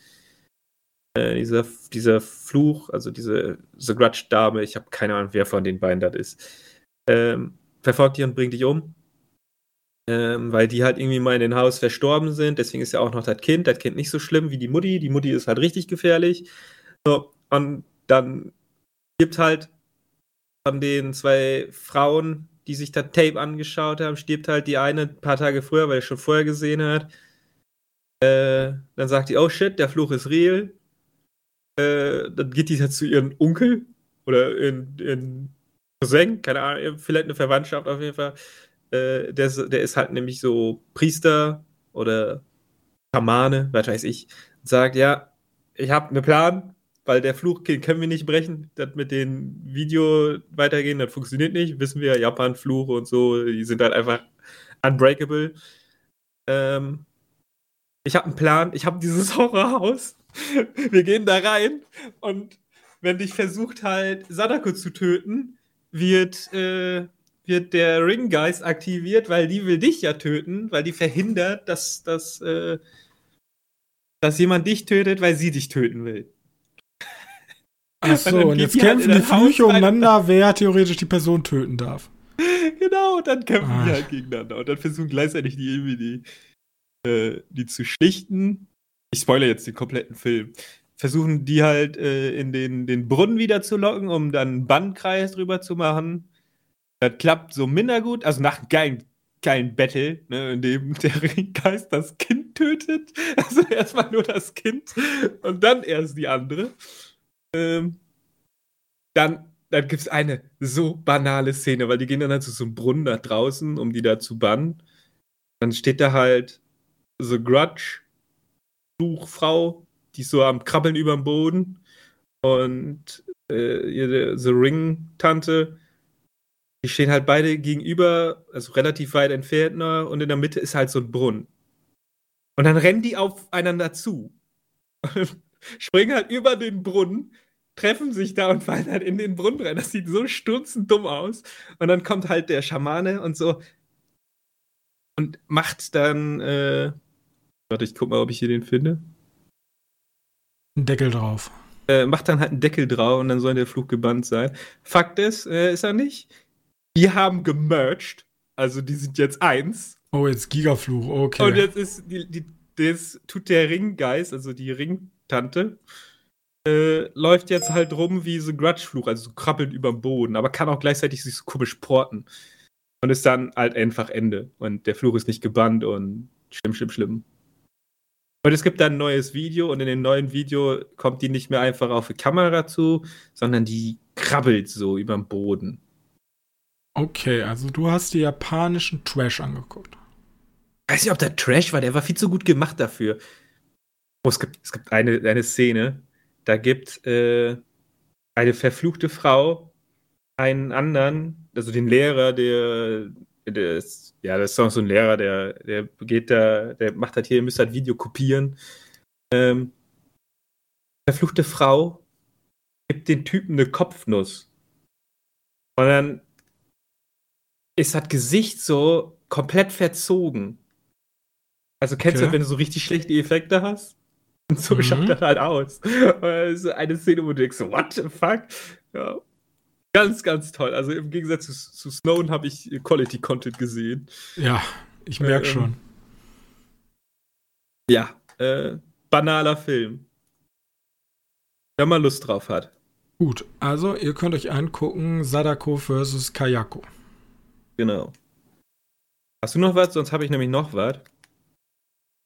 äh, dieser, dieser Fluch, also diese The Grudge-Dame, ich habe keine Ahnung, wer von den beiden das ist, ähm, verfolgt dich und bringt dich um. Ähm, weil die halt irgendwie mal in den Haus verstorben sind. Deswegen ist ja auch noch das Kind. Das Kind nicht so schlimm wie die Mutti. Die Mutti ist halt richtig gefährlich. So, und dann gibt halt von den zwei Frauen, die sich das Tape angeschaut haben, stirbt halt die eine ein paar Tage früher, weil er schon vorher gesehen hat. Äh, dann sagt die, oh shit, der Fluch ist real. Äh, dann geht die zu ihrem Onkel oder in, in Cousin, keine Ahnung, vielleicht eine Verwandtschaft auf jeden Fall. Äh, der, der ist halt nämlich so Priester oder Schamane, was weiß ich, sagt, ja, ich habe einen Plan, weil der Fluch können wir nicht brechen. Das mit dem Video weitergehen, das funktioniert nicht. Wissen wir, Japan-Fluche und so, die sind halt einfach unbreakable. Ähm, ich habe einen Plan, ich habe dieses [LAUGHS] Horrorhaus. [LAUGHS] wir gehen da rein und wenn dich versucht halt Sadako zu töten, wird, äh, wird der Ringgeist aktiviert, weil die will dich ja töten, weil die verhindert, dass, dass, äh, dass jemand dich tötet, weil sie dich töten will. Achso, [LAUGHS] und, und jetzt kämpfen halt die Flüche umeinander, wer theoretisch die Person töten darf. [LAUGHS] Genau, und dann kämpfen Ach. die halt gegeneinander. Und dann versuchen gleichzeitig die irgendwie die, äh, die zu schlichten. Ich spoilere jetzt den kompletten Film. Versuchen die halt äh, in den, den Brunnen wieder zu locken, um dann einen Bandkreis drüber zu machen. Das klappt so minder gut. Also nach einem geilen, geilen Battle, ne, in dem [LAUGHS] der Ringgeist das Kind tötet. [LAUGHS] Also erstmal nur das Kind und dann erst die andere. Ähm, dann dann gibt es eine so banale Szene, weil die gehen dann halt zu so einem Brunnen da draußen, um die da zu bannen. Dann steht da halt The Grudge, Buchfrau, die ist so am Krabbeln über dem Boden. Und äh, ihre The Ring-Tante, die stehen halt beide gegenüber, also relativ weit entfernt noch, und in der Mitte ist halt so ein Brunnen. Und dann rennen die aufeinander zu. [LAUGHS] springen halt über den Brunnen, treffen sich da und fallen halt in den Brunnen rein. Das sieht so dumm aus. Und dann kommt halt der Schamane und so und macht dann, äh, warte, ich guck mal, ob ich hier den finde. Ein Deckel drauf. Äh, macht dann halt einen Deckel drauf und dann soll der Fluch gebannt sein. Fakt ist, äh, ist er nicht. Die haben gemerged. Also die sind jetzt eins. Oh, jetzt Gigafluch, okay. Und jetzt ist die, die das tut der Ringgeist, also die Ringtante, äh, läuft jetzt halt rum wie so ein Grudge-Fluch, also so krabbelnd über dem Boden, aber kann auch gleichzeitig sich so komisch porten. Und ist dann halt einfach Ende. Und der Fluch ist nicht gebannt und schlimm, schlimm, schlimm. Und es gibt dann ein neues Video und in dem neuen Video kommt die nicht mehr einfach auf die Kamera zu, sondern die krabbelt so über dem Boden. Okay, also du hast die japanischen Trash angeguckt. Weiß nicht, ob der Trash war, der war viel zu gut gemacht dafür. Oh, es gibt, es gibt eine, eine Szene, da gibt äh, eine verfluchte Frau einen anderen, also den Lehrer, der, der ist, ja, das ist auch so ein Lehrer, der, der geht da, der macht halt hier, ihr müsst halt Video kopieren. Ähm, verfluchte Frau gibt den Typen eine Kopfnuss. Und dann ist das Gesicht so komplett verzogen. Also kennst okay. du, wenn du so richtig schlechte Effekte hast? Und so mhm. schaut das halt aus. Also eine Szene, wo du denkst, what the fuck? Ja. Ganz, ganz toll. Also im Gegensatz zu, zu Snowden habe ich Quality Content gesehen. Ja, ich merke ähm, schon. Ja, äh, banaler Film. Wenn man Lust drauf hat. Gut, also ihr könnt euch angucken, Sadako vs. Kayako. Genau. Hast du noch was? Sonst habe ich nämlich noch was.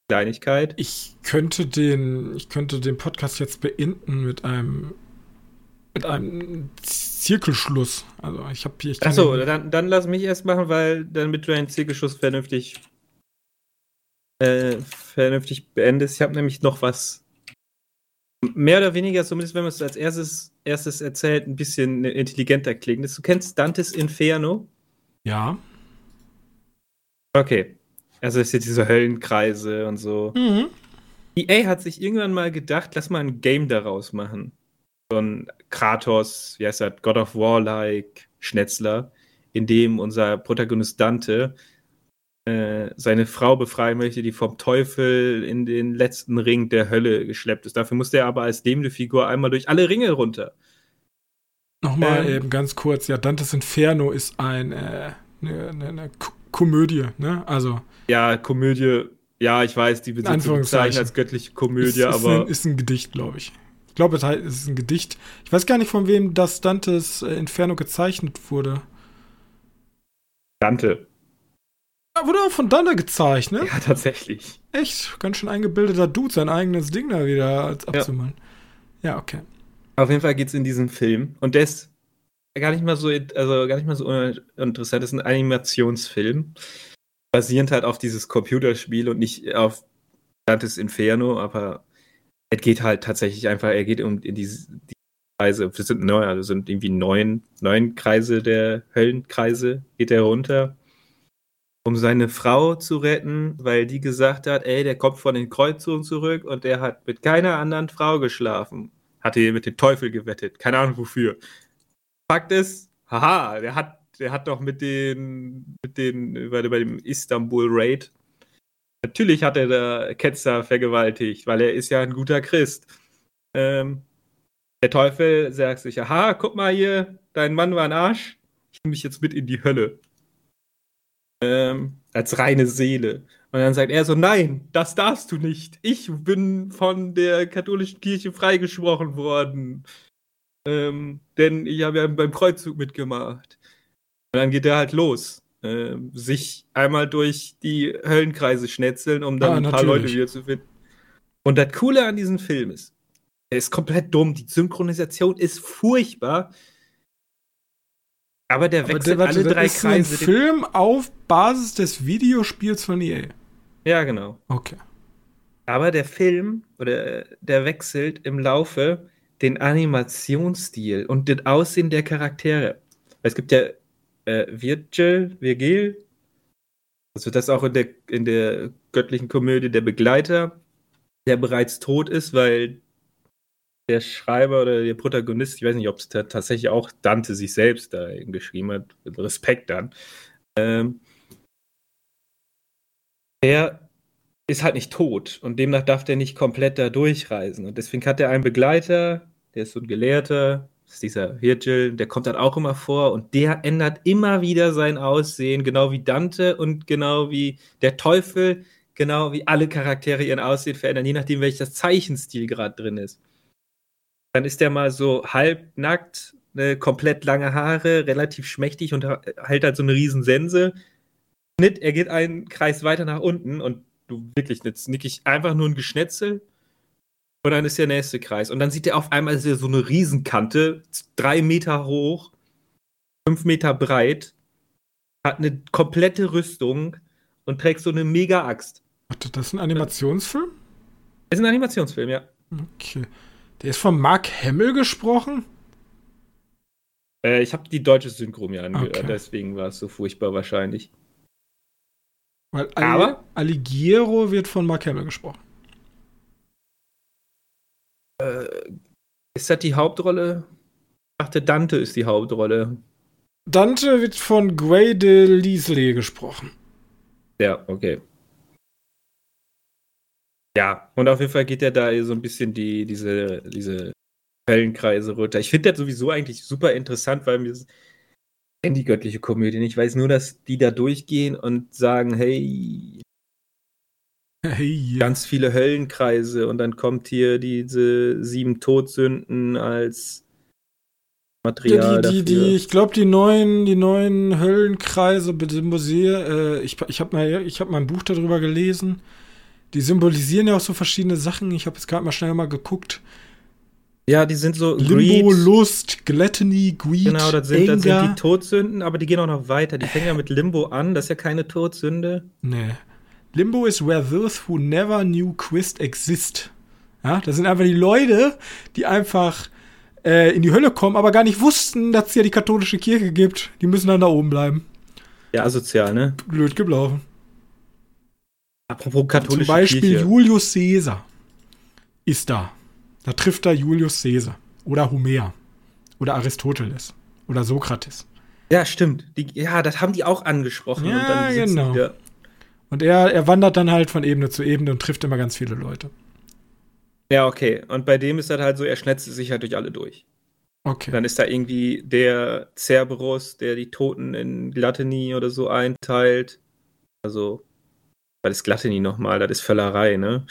Kleinigkeit. Ich könnte den, ich könnte den Podcast jetzt beenden mit einem mit einem Zirkelschluss. Also ich habe hier. Achso, dann, dann lass mich erst machen, weil damit du einen Zirkelschluss vernünftig äh, vernünftig beendest. Ich habe nämlich noch was mehr oder weniger, zumindest wenn man es als erstes, erstes erzählt, ein bisschen intelligenter klingt. Du kennst Dantes Inferno? Ja. Okay. Also es sind diese Höllenkreise und so. Mhm. EA hat sich irgendwann mal gedacht, lass mal ein Game daraus machen so ein Kratos, wie heißt das, God of War-like Schnetzler, in dem unser Protagonist Dante äh, seine Frau befreien möchte, die vom Teufel in den letzten Ring der Hölle geschleppt ist. Dafür musste er aber als lebende Figur einmal durch alle Ringe runter. Nochmal ähm, eben ganz kurz, ja, Dantes Inferno ist ein, äh, eine, ne, ne Komödie, ne? Also. Ja, Komödie, ja, ich weiß, die wird bezeichnet als göttliche Komödie, ist, ist aber. Ein, ist ein Gedicht, glaube ich. Ich glaube, es ist ein Gedicht. Ich weiß gar nicht, von wem das Dantes äh, Inferno gezeichnet wurde. Dante. Ja, wurde auch von Dante gezeichnet. Ja, tatsächlich. Echt, ganz schön eingebildeter Dude, sein eigenes Ding da wieder als abzumalen. Ja. ja, okay. Auf jeden Fall geht es in diesem Film. Und der ist gar nicht mal so, also gar nicht mal so interessant. Das ist ein Animationsfilm. Basierend halt auf dieses Computerspiel und nicht auf Dantes Inferno, aber es geht halt tatsächlich einfach, er geht um in diese die Kreise, wir sind neu, also sind irgendwie neun, neun Kreise der Höllenkreise, geht er runter, um seine Frau zu retten, weil die gesagt hat, ey, der kommt von den Kreuzungen zurück und der hat mit keiner anderen Frau geschlafen. Hatte mit dem Teufel gewettet, keine Ahnung wofür. Fakt ist, haha, der hat, der hat doch mit den, mit den, bei, bei dem Istanbul Raid Natürlich hat er da Ketzer vergewaltigt, weil er ist ja ein guter Christ. Ähm, der Teufel sagt sich, aha, guck mal hier, dein Mann war ein Arsch, ich nehme mich jetzt mit in die Hölle. Ähm, als reine Seele. Und dann sagt er so, nein, das darfst du nicht. Ich bin von der katholischen Kirche freigesprochen worden. Ähm, denn ich habe ja beim Kreuzzug mitgemacht. Und dann geht er halt los. Äh, sich einmal durch die Höllenkreise schnetzeln, um dann ah, ein paar natürlich. Leute wieder zu finden. Und das Coole an diesem Film ist, er ist komplett dumm, die Synchronisation ist furchtbar. Aber der wechselt aber der, alle drei ist Kreise. Ein Film auf Basis des Videospiels von EA. Ja, genau. Okay. Aber der Film oder der wechselt im Laufe den Animationsstil und das Aussehen der Charaktere. Es gibt ja äh, Virgil, Virgil, also das auch in der, in der göttlichen Komödie der Begleiter, der bereits tot ist, weil der Schreiber oder der Protagonist, ich weiß nicht, ob es tatsächlich auch Dante sich selbst da geschrieben hat, mit Respekt dann, ähm, der ist halt nicht tot und demnach darf der nicht komplett da durchreisen. Und deswegen hat er einen Begleiter, der ist so ein Gelehrter, das ist dieser Virgil, der kommt dann auch immer vor und der ändert immer wieder sein Aussehen, genau wie Dante und genau wie der Teufel genau wie alle Charaktere ihren Aussehen verändern, je nachdem, welcher Zeichenstil gerade drin ist. Dann ist der mal so halbnackt, ne, komplett lange Haare, relativ schmächtig und hält halt so eine riesen Sense. Schnitt, er geht einen Kreis weiter nach unten und du wirklich jetzt nickig einfach nur ein Geschnetzel und dann ist der nächste Kreis. Und dann sieht er auf einmal so eine Riesenkante, drei Meter hoch, fünf Meter breit, hat eine komplette Rüstung und trägt so eine Mega-Axt. Warte, das ist ein Animationsfilm? Das ist ein Animationsfilm, ja. Okay. Der ist von Mark Hamill gesprochen? Äh, ich habe die deutsche Synchro mir angehört, okay. deswegen war es so furchtbar wahrscheinlich. Weil Aber Alighiero wird von Mark Hamill gesprochen. Äh, ist das die Hauptrolle? Ich dachte, Dante ist die Hauptrolle. Dante wird von Gray de Lisley gesprochen. Ja, okay. Ja, und auf jeden Fall geht er da so ein bisschen die, diese, diese Quellenkreise runter. Ich finde das sowieso eigentlich super interessant, weil mir kenne die göttliche Komödie Ich weiß nur, dass die da durchgehen und sagen, hey, hey ganz viele Höllenkreise und dann kommt hier diese sieben Todsünden als Material ja, die, die, die, ich glaube, die neuen, die neuen Höllenkreise symbolisieren, äh, ich, ich habe mal, ich habe mal ein Buch darüber gelesen. Die symbolisieren ja auch so verschiedene Sachen. Ich habe jetzt gerade mal schnell mal geguckt. Ja, die sind so Limbo, Greed. Lust, Gluttony, Greed, Genau, das sind, das sind die Todsünden, aber die gehen auch noch weiter. Die fangen ja mit Limbo an, das ist ja keine Todsünde. Nee. Limbo is where those who never knew Quist exist. Ja, das sind einfach die Leute, die einfach äh, in die Hölle kommen, aber gar nicht wussten, dass es ja die katholische Kirche gibt. Die müssen dann da oben bleiben. Ja, asozial, ne? Blöd gelaufen. Apropos katholische Kirche. Zum Beispiel Kirche. Julius Caesar ist da. Da trifft er Julius Caesar. Oder Homer. Oder Aristoteles. Oder Sokrates. Ja, stimmt. Die, ja, das haben die auch angesprochen. Ja, und genau. Und er, er wandert dann halt von Ebene zu Ebene und trifft immer ganz viele Leute. Ja, okay. Und bei dem ist das halt so, er schnetzt sich halt durch alle durch. Okay. Dann ist da irgendwie der Cerberus, der die Toten in Gluttony oder so einteilt. Also, was ist Gluttony nochmal? Das ist Völlerei, ne?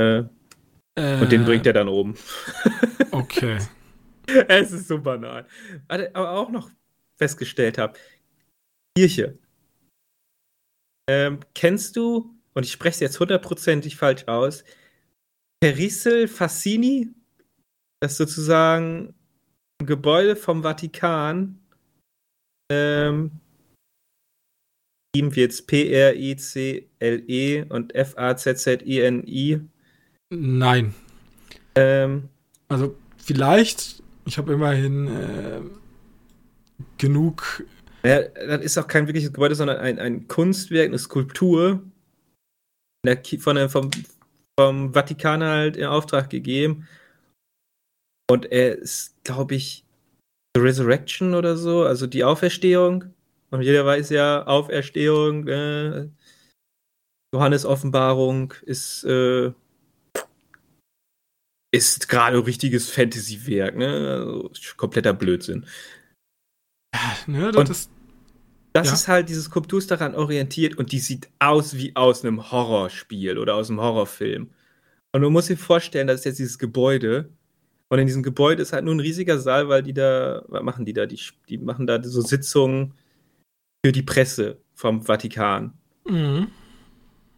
Äh, äh, und den bringt er dann oben. [LAUGHS] Okay. es ist so banal. Was aber auch noch festgestellt habe: Kirche. Ähm, kennst du, und ich spreche es jetzt hundertprozentig falsch aus, Perissel Fassini, das ist sozusagen ein Gebäude vom Vatikan. Ähm, ihm wird P-R-I-C-L-E und F-A-Z-Z-I-N-I. Nein. Ähm, also vielleicht, ich habe immerhin äh, genug. Ja, das ist auch kein wirkliches Gebäude, sondern ein, ein Kunstwerk, eine Skulptur von, der, vom, vom Vatikan halt in Auftrag gegeben. Und er ist, glaube ich, The Resurrection oder so, also die Auferstehung. Und jeder weiß ja, Auferstehung, äh, Johannes Offenbarung ist, äh, ist gerade ein richtiges Fantasy-Werk, ne? Also, kompletter Blödsinn. Ne, das ist. Das ja. ist halt, diese Skulptur ist daran orientiert und die sieht aus wie aus einem Horrorspiel oder aus einem Horrorfilm. Und du musst dir vorstellen, das ist jetzt dieses Gebäude. Und in diesem Gebäude ist halt nur ein riesiger Saal, weil die da, was machen die da? Die, die machen da so Sitzungen für die Presse vom Vatikan. Mhm.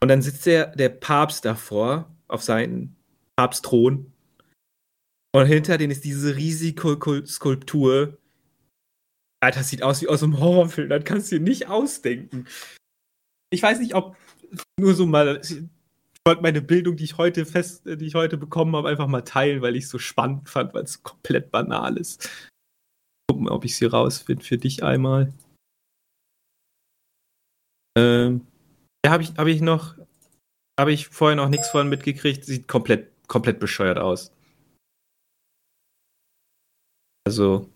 Und dann sitzt der, der Papst davor auf seinem Papstthron. Und hinter denen ist diese riesige Skulptur Alter, das sieht aus wie aus einem Horrorfilm, das kannst du dir nicht ausdenken. Ich weiß nicht, ob nur so mal. Ich wollte meine Bildung, die ich heute fest, die ich heute bekommen habe, einfach mal teilen, weil ich es so spannend fand, weil es komplett banal ist. Gucken, ob ich sie rausfinde für dich einmal. Ähm, ja, habe ich, hab ich noch, habe ich vorher noch nichts von mitgekriegt. Sieht komplett, komplett bescheuert aus. Also,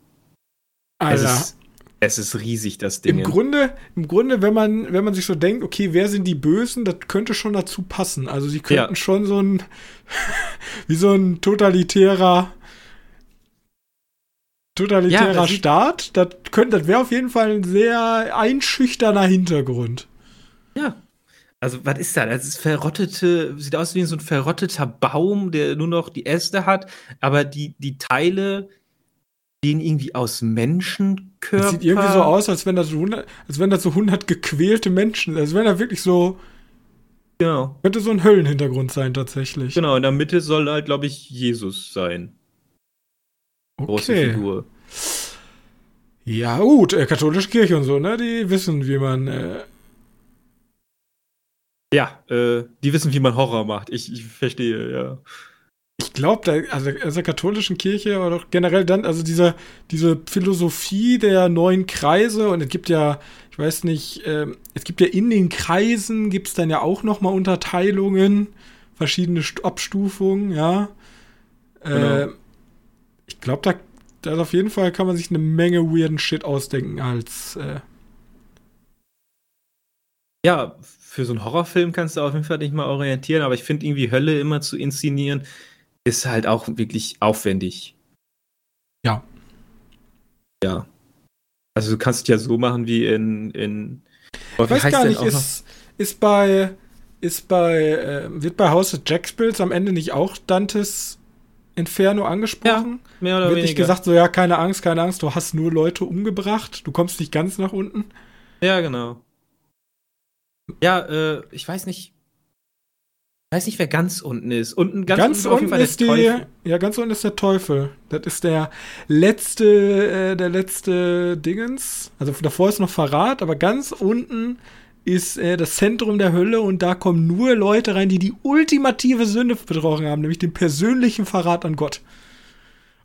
Alter. Es ist, es ist riesig, das Ding. Im Grunde, im Grunde, wenn man, wenn man sich so denkt, okay, wer sind die Bösen, das könnte schon dazu passen. Also sie könnten ja. schon so ein, [LAUGHS] wie so ein totalitärer, totalitärer ja, Staat. Das könnte, das wäre auf jeden Fall ein sehr einschüchterner Hintergrund. Ja. Also, was ist das? Das ist verrottete, sieht aus wie so ein verrotteter Baum, der nur noch die Äste hat, aber die, die Teile sehen irgendwie aus Menschenkörper. Das sieht irgendwie so aus, als wenn das so 100, als wenn das so 100 gequälte Menschen, als wenn da wirklich so Genau. könnte so ein Höllenhintergrund sein tatsächlich. Genau, in der Mitte soll halt, glaube ich, Jesus sein. Große Okay. Figur. Ja, gut, äh, katholische Kirche und so, ne? Die wissen, wie man äh, Ja, äh, die wissen, wie man Horror macht. Ich, ich verstehe, ja. Ich glaube, da, also aus der katholischen Kirche oder generell dann, also diese, diese Philosophie der neuen Kreise und es gibt ja, ich weiß nicht, ähm, es gibt ja in den Kreisen, gibt es dann ja auch nochmal Unterteilungen, verschiedene St Abstufungen, ja. Äh, Genau. ich glaube, da, da auf jeden Fall kann man sich eine Menge weirden Shit ausdenken als, äh, Ja, für so einen Horrorfilm kannst du auf jeden Fall nicht mal orientieren, aber ich finde irgendwie Hölle immer zu inszenieren, ist halt auch wirklich aufwendig. Ja. Ja. Also du kannst es ja so machen wie in, in Ich weiß gar nicht, ist, ist bei, ist bei, äh, wird bei House of Jackspills am Ende nicht auch Dantes Inferno angesprochen? mehr oder Wird weniger. nicht gesagt, so, ja, keine Angst, keine Angst, du hast nur Leute umgebracht, du kommst nicht ganz nach unten. Ja, genau. Ja, äh, ich weiß nicht. Ich weiß nicht, wer ganz unten ist. Unten, ganz, Ganz, unten, unten ist die, Teufel. ja, ganz unten ist der Teufel. Das ist der letzte, äh, der letzte Dingens. Also davor ist noch Verrat, aber ganz unten ist äh, das Zentrum der Hölle und da kommen nur Leute rein, die die ultimative Sünde betrogen haben, nämlich den persönlichen Verrat an Gott.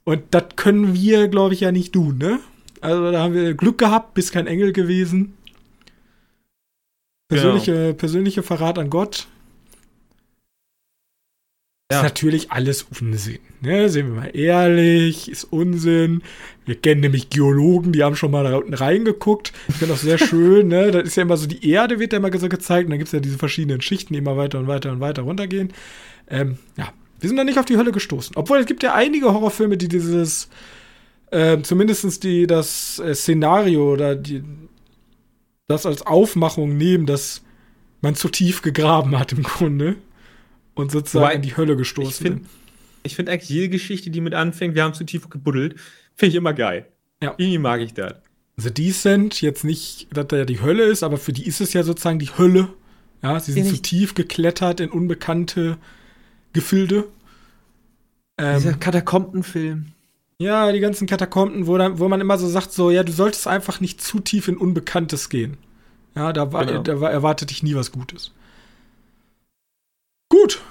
Und das können wir, glaube ich, ja nicht tun, ne? Also da haben wir Glück gehabt, bist kein Engel gewesen. Persönliche, persönliche Verrat an Gott. Ja. Ist natürlich alles Unsinn. Ne? Sehen wir mal ehrlich, ist Unsinn. Wir kennen nämlich Geologen, die haben schon mal da unten reingeguckt. Ich finde das sehr [LAUGHS] schön, ne? Das ist ja immer so, die Erde wird ja immer so gezeigt und dann gibt es ja diese verschiedenen Schichten, die immer weiter und weiter und weiter runtergehen. Ähm, ja, wir sind da nicht auf die Hölle gestoßen. Obwohl es gibt ja einige Horrorfilme, die dieses, ähm, zumindest die, das äh, Szenario oder die, das als Aufmachung nehmen, dass man zu tief gegraben hat im Grunde und sozusagen Wobei, in die Hölle Ich gestoßen finde ich find eigentlich jede Geschichte, die mit anfängt, wir haben zu tief gebuddelt, finde ich immer geil. Ja. Irgendwie mag ich das. The Descent, jetzt nicht, dass da ja die Hölle ist, aber für die ist es ja sozusagen die Hölle. Ja, sie sind Ja, zu tief geklettert in unbekannte Gefilde. Dieser Ähm, Katakombenfilm. ja, die ganzen Katakomben, wo, dann, wo man immer so sagt, so, ja, du solltest einfach nicht zu tief in Unbekanntes gehen. Ja, da, war, Genau. da war, erwartet dich nie was Gutes. Gut.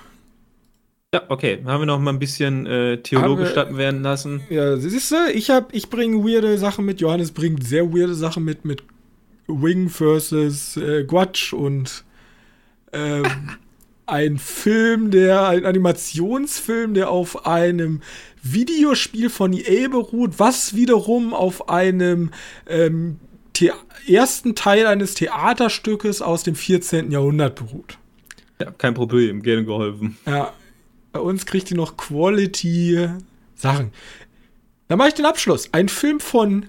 Ja, okay. Haben wir noch mal ein bisschen äh, Theologe Haben wir- werden lassen. Ja, siehst du, ich, hab- ich bringe weirde Sachen mit. Johannes bringt sehr weirde Sachen mit, mit Wing versus äh, Guatch und ähm, [LAUGHS] ein Film, der, ein Animationsfilm, der auf einem Videospiel von EA beruht, was wiederum auf einem ähm, The ersten Teil eines Theaterstückes aus dem 14. Jahrhundert beruht. Ja, kein Problem, gerne geholfen. Ja, bei uns kriegt ihr noch Quality Sachen. Dann mache ich den Abschluss. Ein Film von.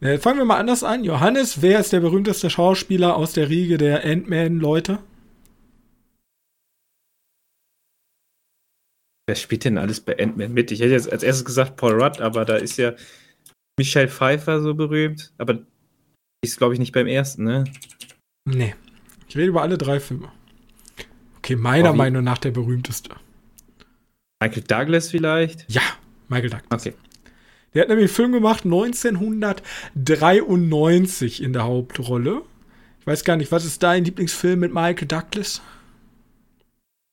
Ne, fangen wir mal anders an. Johannes, wer ist der berühmteste Schauspieler aus der Riege der Ant-Man-Leute? Wer spielt denn alles bei Ant-Man mit? Ich hätte jetzt als erstes gesagt Paul Rudd, aber da ist ja Michelle Pfeiffer so berühmt. Aber die ist, glaube ich, nicht beim ersten, ne? Nee. Ich rede über alle drei Filme. Okay, meiner Meinung nach der berühmteste. Michael Douglas vielleicht? Ja, Michael Douglas. Okay. Der hat nämlich einen Film gemacht 1993 in der Hauptrolle. Ich weiß gar nicht, was ist dein Lieblingsfilm mit Michael Douglas?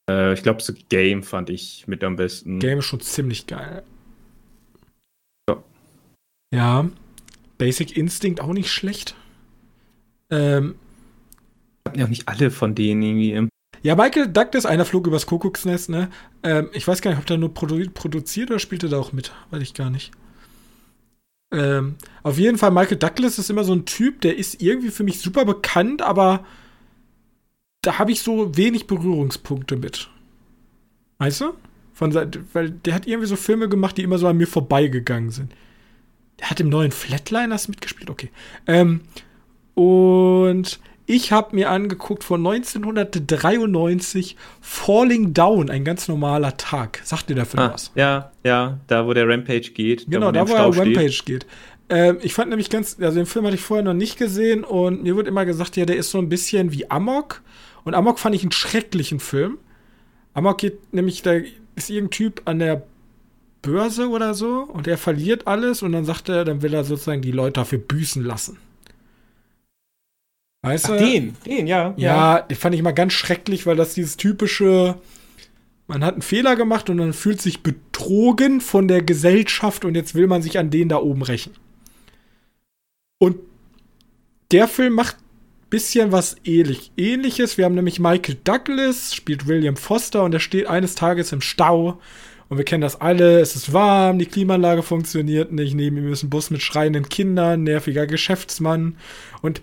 Äh, ich glaube, so Game fand ich mit am besten. Game ist schon ziemlich geil. Ja. Ja. Basic Instinct auch nicht schlecht. Ähm, hatten ja auch nicht alle von denen irgendwie. im- ja, Michael Douglas, einer flog übers Kuckucksnest, ne? Ähm, ich weiß gar nicht, ob der nur produ produziert oder spielt er da auch mit? Weiß ich gar nicht. Ähm, auf jeden Fall, Michael Douglas ist immer so ein Typ, der ist irgendwie für mich super bekannt, aber da habe ich so wenig Berührungspunkte mit. Weißt du? Von, weil der hat irgendwie so Filme gemacht, die immer so an mir vorbeigegangen sind. Der hat im neuen Flatliners mitgespielt, okay. Ähm, und Ich habe mir angeguckt von 1993 Falling Down, ein ganz normaler Tag. Sagt dir der Film Ah, was? ja, ja, da wo der Rampage geht. Genau, der da wo im er Stau steht. Rampage geht. Ähm, ich fand nämlich ganz, also den Film hatte ich vorher noch nicht gesehen und mir wird immer gesagt, ja, der ist so ein bisschen wie Amok. Und Amok fand ich einen schrecklichen Film. Amok geht nämlich, da ist irgendein Typ an der Börse oder so und er verliert alles und dann sagt er, dann will er sozusagen die Leute dafür büßen lassen. Weißt Ach, du? den, den, ja. Ja, den fand ich mal ganz schrecklich, weil das dieses typische, man hat einen Fehler gemacht und dann fühlt sich betrogen von der Gesellschaft und jetzt will man sich an den da oben rächen. Und der Film macht bisschen was ähnlich, ähnliches. Wir haben nämlich Michael Douglas, spielt William Foster und er steht eines Tages im Stau. Und wir kennen das alle, es ist warm, die Klimaanlage funktioniert nicht, neben ihm ist ein Bus mit schreienden Kindern, nerviger Geschäftsmann. Und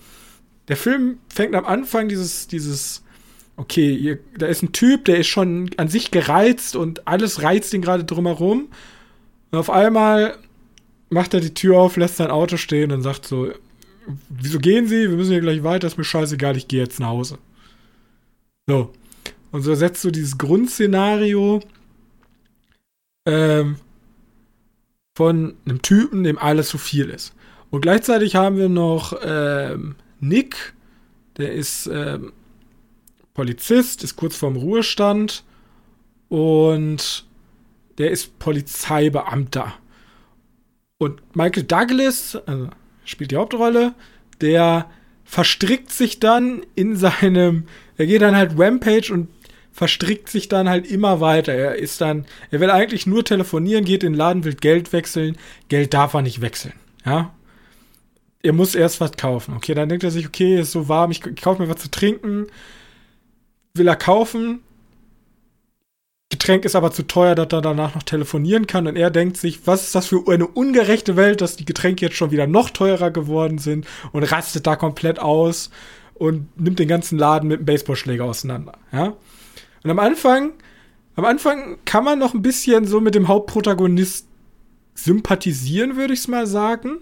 der Film fängt am Anfang dieses, dieses, okay, hier, da ist ein Typ, der ist schon an sich gereizt und alles reizt ihn gerade drumherum. Und auf einmal macht er die Tür auf, lässt sein Auto stehen und sagt so, wieso gehen Sie? Wir müssen hier gleich weiter, ist mir scheißegal, ich gehe jetzt nach Hause. So. Und so setzt so dieses Grundszenario ähm, von einem Typen, dem alles zu viel ist. Und gleichzeitig haben wir noch ähm, Nick, der ist ähm, Polizist, ist kurz vorm Ruhestand und der ist Polizeibeamter. Und Michael Douglas, also spielt die Hauptrolle, der verstrickt sich dann in seinem, er geht dann halt Rampage und verstrickt sich dann halt immer weiter. Er ist dann, er will eigentlich nur telefonieren, geht in den Laden, will Geld wechseln. Geld darf er nicht wechseln, ja. Er muss erst was kaufen. Okay, dann denkt er sich, okay, ist so warm, ich, ich kaufe mir was zu trinken. Will er kaufen. Getränk ist aber zu teuer, dass er danach noch telefonieren kann. Und er denkt sich, was ist das für eine ungerechte Welt, dass die Getränke jetzt schon wieder noch teurer geworden sind und rastet da komplett aus und nimmt den ganzen Laden mit einem Baseballschläger auseinander. Ja? Und am Anfang, am Anfang kann man noch ein bisschen so mit dem Hauptprotagonist sympathisieren, würde ich es mal sagen.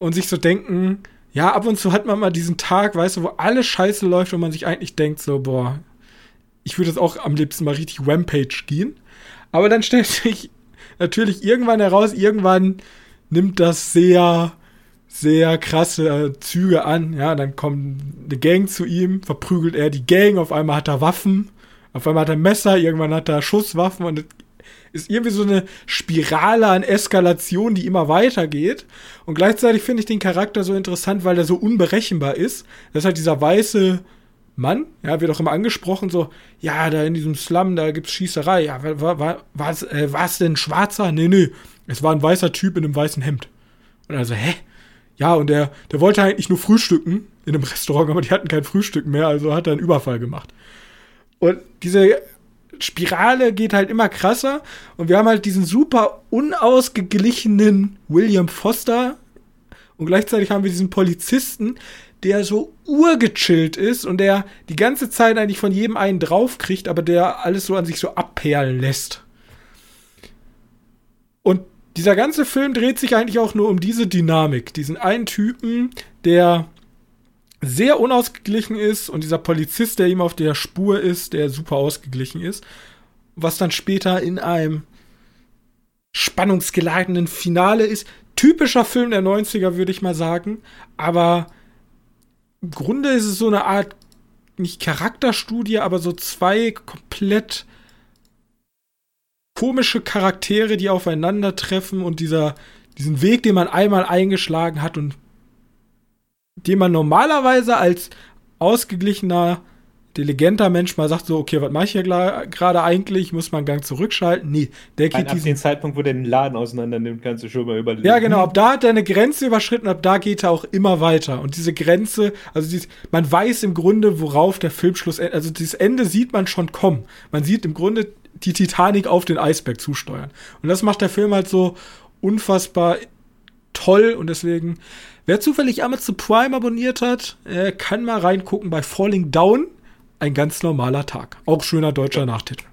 Und sich so denken, ja, ab und zu hat man mal diesen Tag, weißt du, wo alles scheiße läuft und man sich eigentlich denkt, so, boah, ich würde jetzt auch am liebsten mal richtig Rampage gehen. Aber dann stellt sich natürlich irgendwann heraus, irgendwann nimmt das sehr, sehr krasse Züge an. Ja, dann kommt eine Gang zu ihm, verprügelt er die Gang, auf einmal hat er Waffen, auf einmal hat er Messer, irgendwann hat er Schusswaffen und ist irgendwie so eine Spirale an Eskalation, die immer weitergeht. Und gleichzeitig finde ich den Charakter so interessant, weil er so unberechenbar ist. Das ist halt dieser weiße Mann, ja, wird auch immer angesprochen, so, ja, da in diesem Slum, da gibt's Schießerei. Ja, war, war, äh, war es denn Schwarzer? Nee, nee, es war ein weißer Typ in einem weißen Hemd. Und also, hä? Ja, und der, der wollte eigentlich nur frühstücken in einem [LAUGHS] Restaurant, aber die hatten kein Frühstück mehr, also hat er einen Überfall gemacht. Und diese Spirale geht halt immer krasser und wir haben halt diesen super unausgeglichenen William Foster und gleichzeitig haben wir diesen Polizisten, der so urgechillt ist und der die ganze Zeit eigentlich von jedem einen draufkriegt, aber der alles so an sich so abperlen lässt. Und dieser ganze Film dreht sich eigentlich auch nur um diese Dynamik. Diesen einen Typen, der sehr unausgeglichen ist und dieser Polizist, der ihm auf der Spur ist, der super ausgeglichen ist. Was dann später in einem spannungsgeladenen Finale ist. Typischer Film der 90er, würde ich mal sagen. Aber im Grunde ist es so eine Art, nicht Charakterstudie, aber so zwei komplett komische Charaktere, die aufeinandertreffen und dieser, diesen Weg, den man einmal eingeschlagen hat und den man normalerweise als ausgeglichener, intelligenter Mensch mal sagt, so, okay, was mache ich hier gerade eigentlich? Ich muss mal einen Gang zurückschalten. Nee, der geht Ab diesen dem Zeitpunkt, wo der den Laden auseinander nimmt, kannst du schon mal überlegen. ja, genau. Ab da hat er eine Grenze überschritten, ab da geht er auch immer weiter. Und diese Grenze, also dies, man weiß im Grunde, worauf der Filmschluss endet. Also dieses Ende sieht man schon kommen. Man sieht im Grunde die Titanic auf den Eisberg zusteuern. Und das macht der Film halt so unfassbar toll. Und deswegen, wer zufällig Amazon Prime abonniert hat, äh, kann mal reingucken bei Falling Down. Ein ganz normaler Tag. Auch schöner deutscher Nachtitel.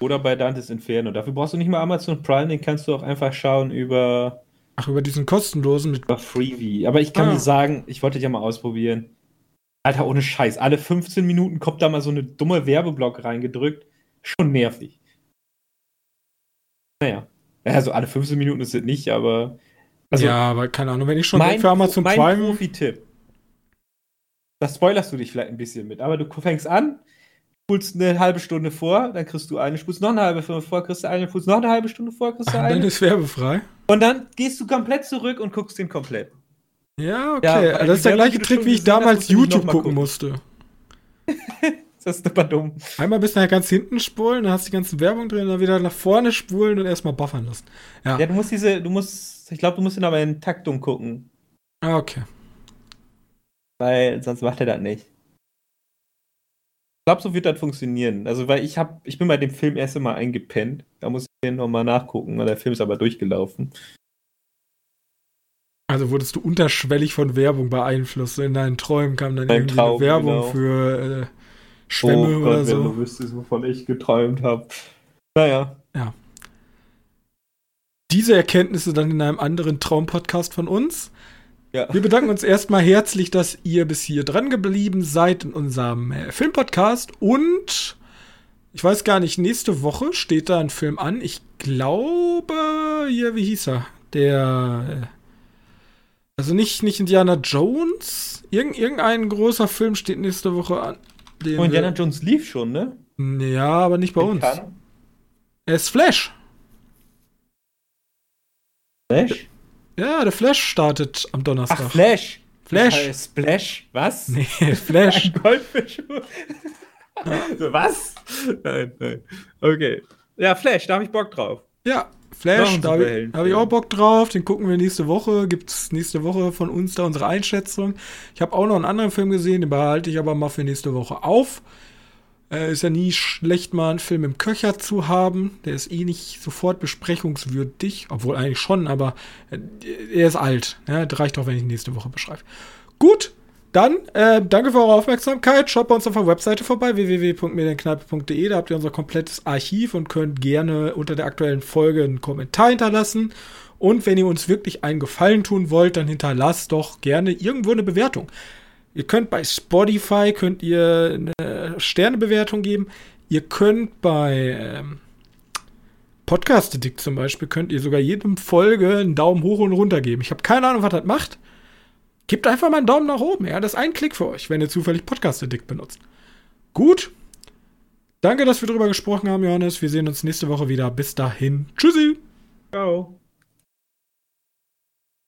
Oder bei Dantes Inferno. Dafür brauchst du nicht mal Amazon Prime, den kannst du auch einfach schauen über, Ach, über diesen kostenlosen mit über Freebie. Aber ich kann Ah. dir sagen, ich wollte dich ja mal ausprobieren. Alter, ohne Scheiß. Alle 15 Minuten kommt da mal so eine dumme Werbeblock reingedrückt. Schon nervig. Naja. Also alle 15 Minuten ist es nicht, aber. Also ja, aber keine Ahnung, wenn ich schon mein, für Amazon mein Prime. Profi-Tipp. Das spoilerst du dich vielleicht ein bisschen mit, aber du fängst an, spulst eine halbe Stunde vor, dann kriegst du eine, spulst noch eine halbe Stunde vor, kriegst du eine, spulst noch eine halbe Stunde vor, kriegst du Dann eine. ist werbefrei. Und dann gehst du komplett zurück und guckst den komplett. Ja, okay. Ja, weil das ist der gleiche Trick, wie ich damals YouTube gucken gucken. musste. [LAUGHS] Das ist aber dumm. Einmal bis nachher ganz hinten spulen, dann hast du die ganzen Werbung drin, dann wieder nach vorne spulen und erstmal buffern lassen. Ja. Ja, du musst diese, du musst, ich glaube, du musst ihn aber in Taktung gucken, Ah, okay. weil sonst macht er das nicht. Ich glaube, so wird das funktionieren. Also, weil ich hab, ich bin bei dem Film erst einmal eingepennt. Da muss ich den nochmal nachgucken, weil der Film ist aber durchgelaufen. Also wurdest du unterschwellig von Werbung beeinflusst. In deinen Träumen kam dann Beim irgendwie Traum, eine Werbung genau. für äh, Schwämme oder wenn so. du wüsstest, wovon ich geträumt habe. Naja. Diese Erkenntnisse dann in einem anderen Traumpodcast von uns. Ja. Wir bedanken uns erstmal herzlich, dass ihr bis hier dran geblieben seid in unserem äh, Filmpodcast. Und ich weiß gar nicht, nächste Woche steht da ein Film an. Ich glaube, hier, wie hieß er? Der. Äh, also nicht, nicht Indiana Jones. Irgend, irgendein großer Film steht nächste Woche an. den Und Indiana Jones lief schon, ne? ja, aber nicht bei In uns. Cannes. Er ist Flash. Flash? Ja, der Flash startet am Donnerstag. Ach, Flash. Flash. Das Splash. Was? [LAUGHS] Nee, Flash. Ein Goldfisch. [LAUGHS] so, was? Nein, nein. Okay. Ja, Flash, da habe ich Bock drauf. Ja, Flash, da habe ich, hab ich auch Bock drauf. Den gucken wir nächste Woche. Gibt's nächste Woche von uns da unsere Einschätzung. Ich habe auch noch einen anderen Film gesehen, den behalte ich aber mal für nächste Woche auf. Äh, ist ja nie schlecht, mal einen Film im Köcher zu haben. Der ist eh nicht sofort besprechungswürdig. Obwohl eigentlich schon, aber äh, er ist alt. Ja, das reicht auch, wenn ich ihn nächste Woche beschreibe. Gut, dann äh, danke für eure Aufmerksamkeit. Schaut bei uns auf der Webseite vorbei, www.medienkneipe.de. Da habt ihr unser komplettes Archiv und könnt gerne unter der aktuellen Folge einen Kommentar hinterlassen. Und wenn ihr uns wirklich einen Gefallen tun wollt, dann hinterlasst doch gerne irgendwo eine Bewertung. Ihr könnt bei Spotify könnt ihr eine Sternebewertung geben. Ihr könnt bei ähm, Podcast Addict zum Beispiel könnt ihr sogar jedem Folge einen Daumen hoch und runter geben. Ich habe keine Ahnung, was das macht. Gebt einfach mal einen Daumen nach oben. Ja, das ist ein Klick für euch, wenn ihr zufällig Podcast Addict benutzt. Gut. Danke, dass wir drüber gesprochen haben, Johannes. Wir sehen uns nächste Woche wieder. Bis dahin. Tschüssi. Ciao.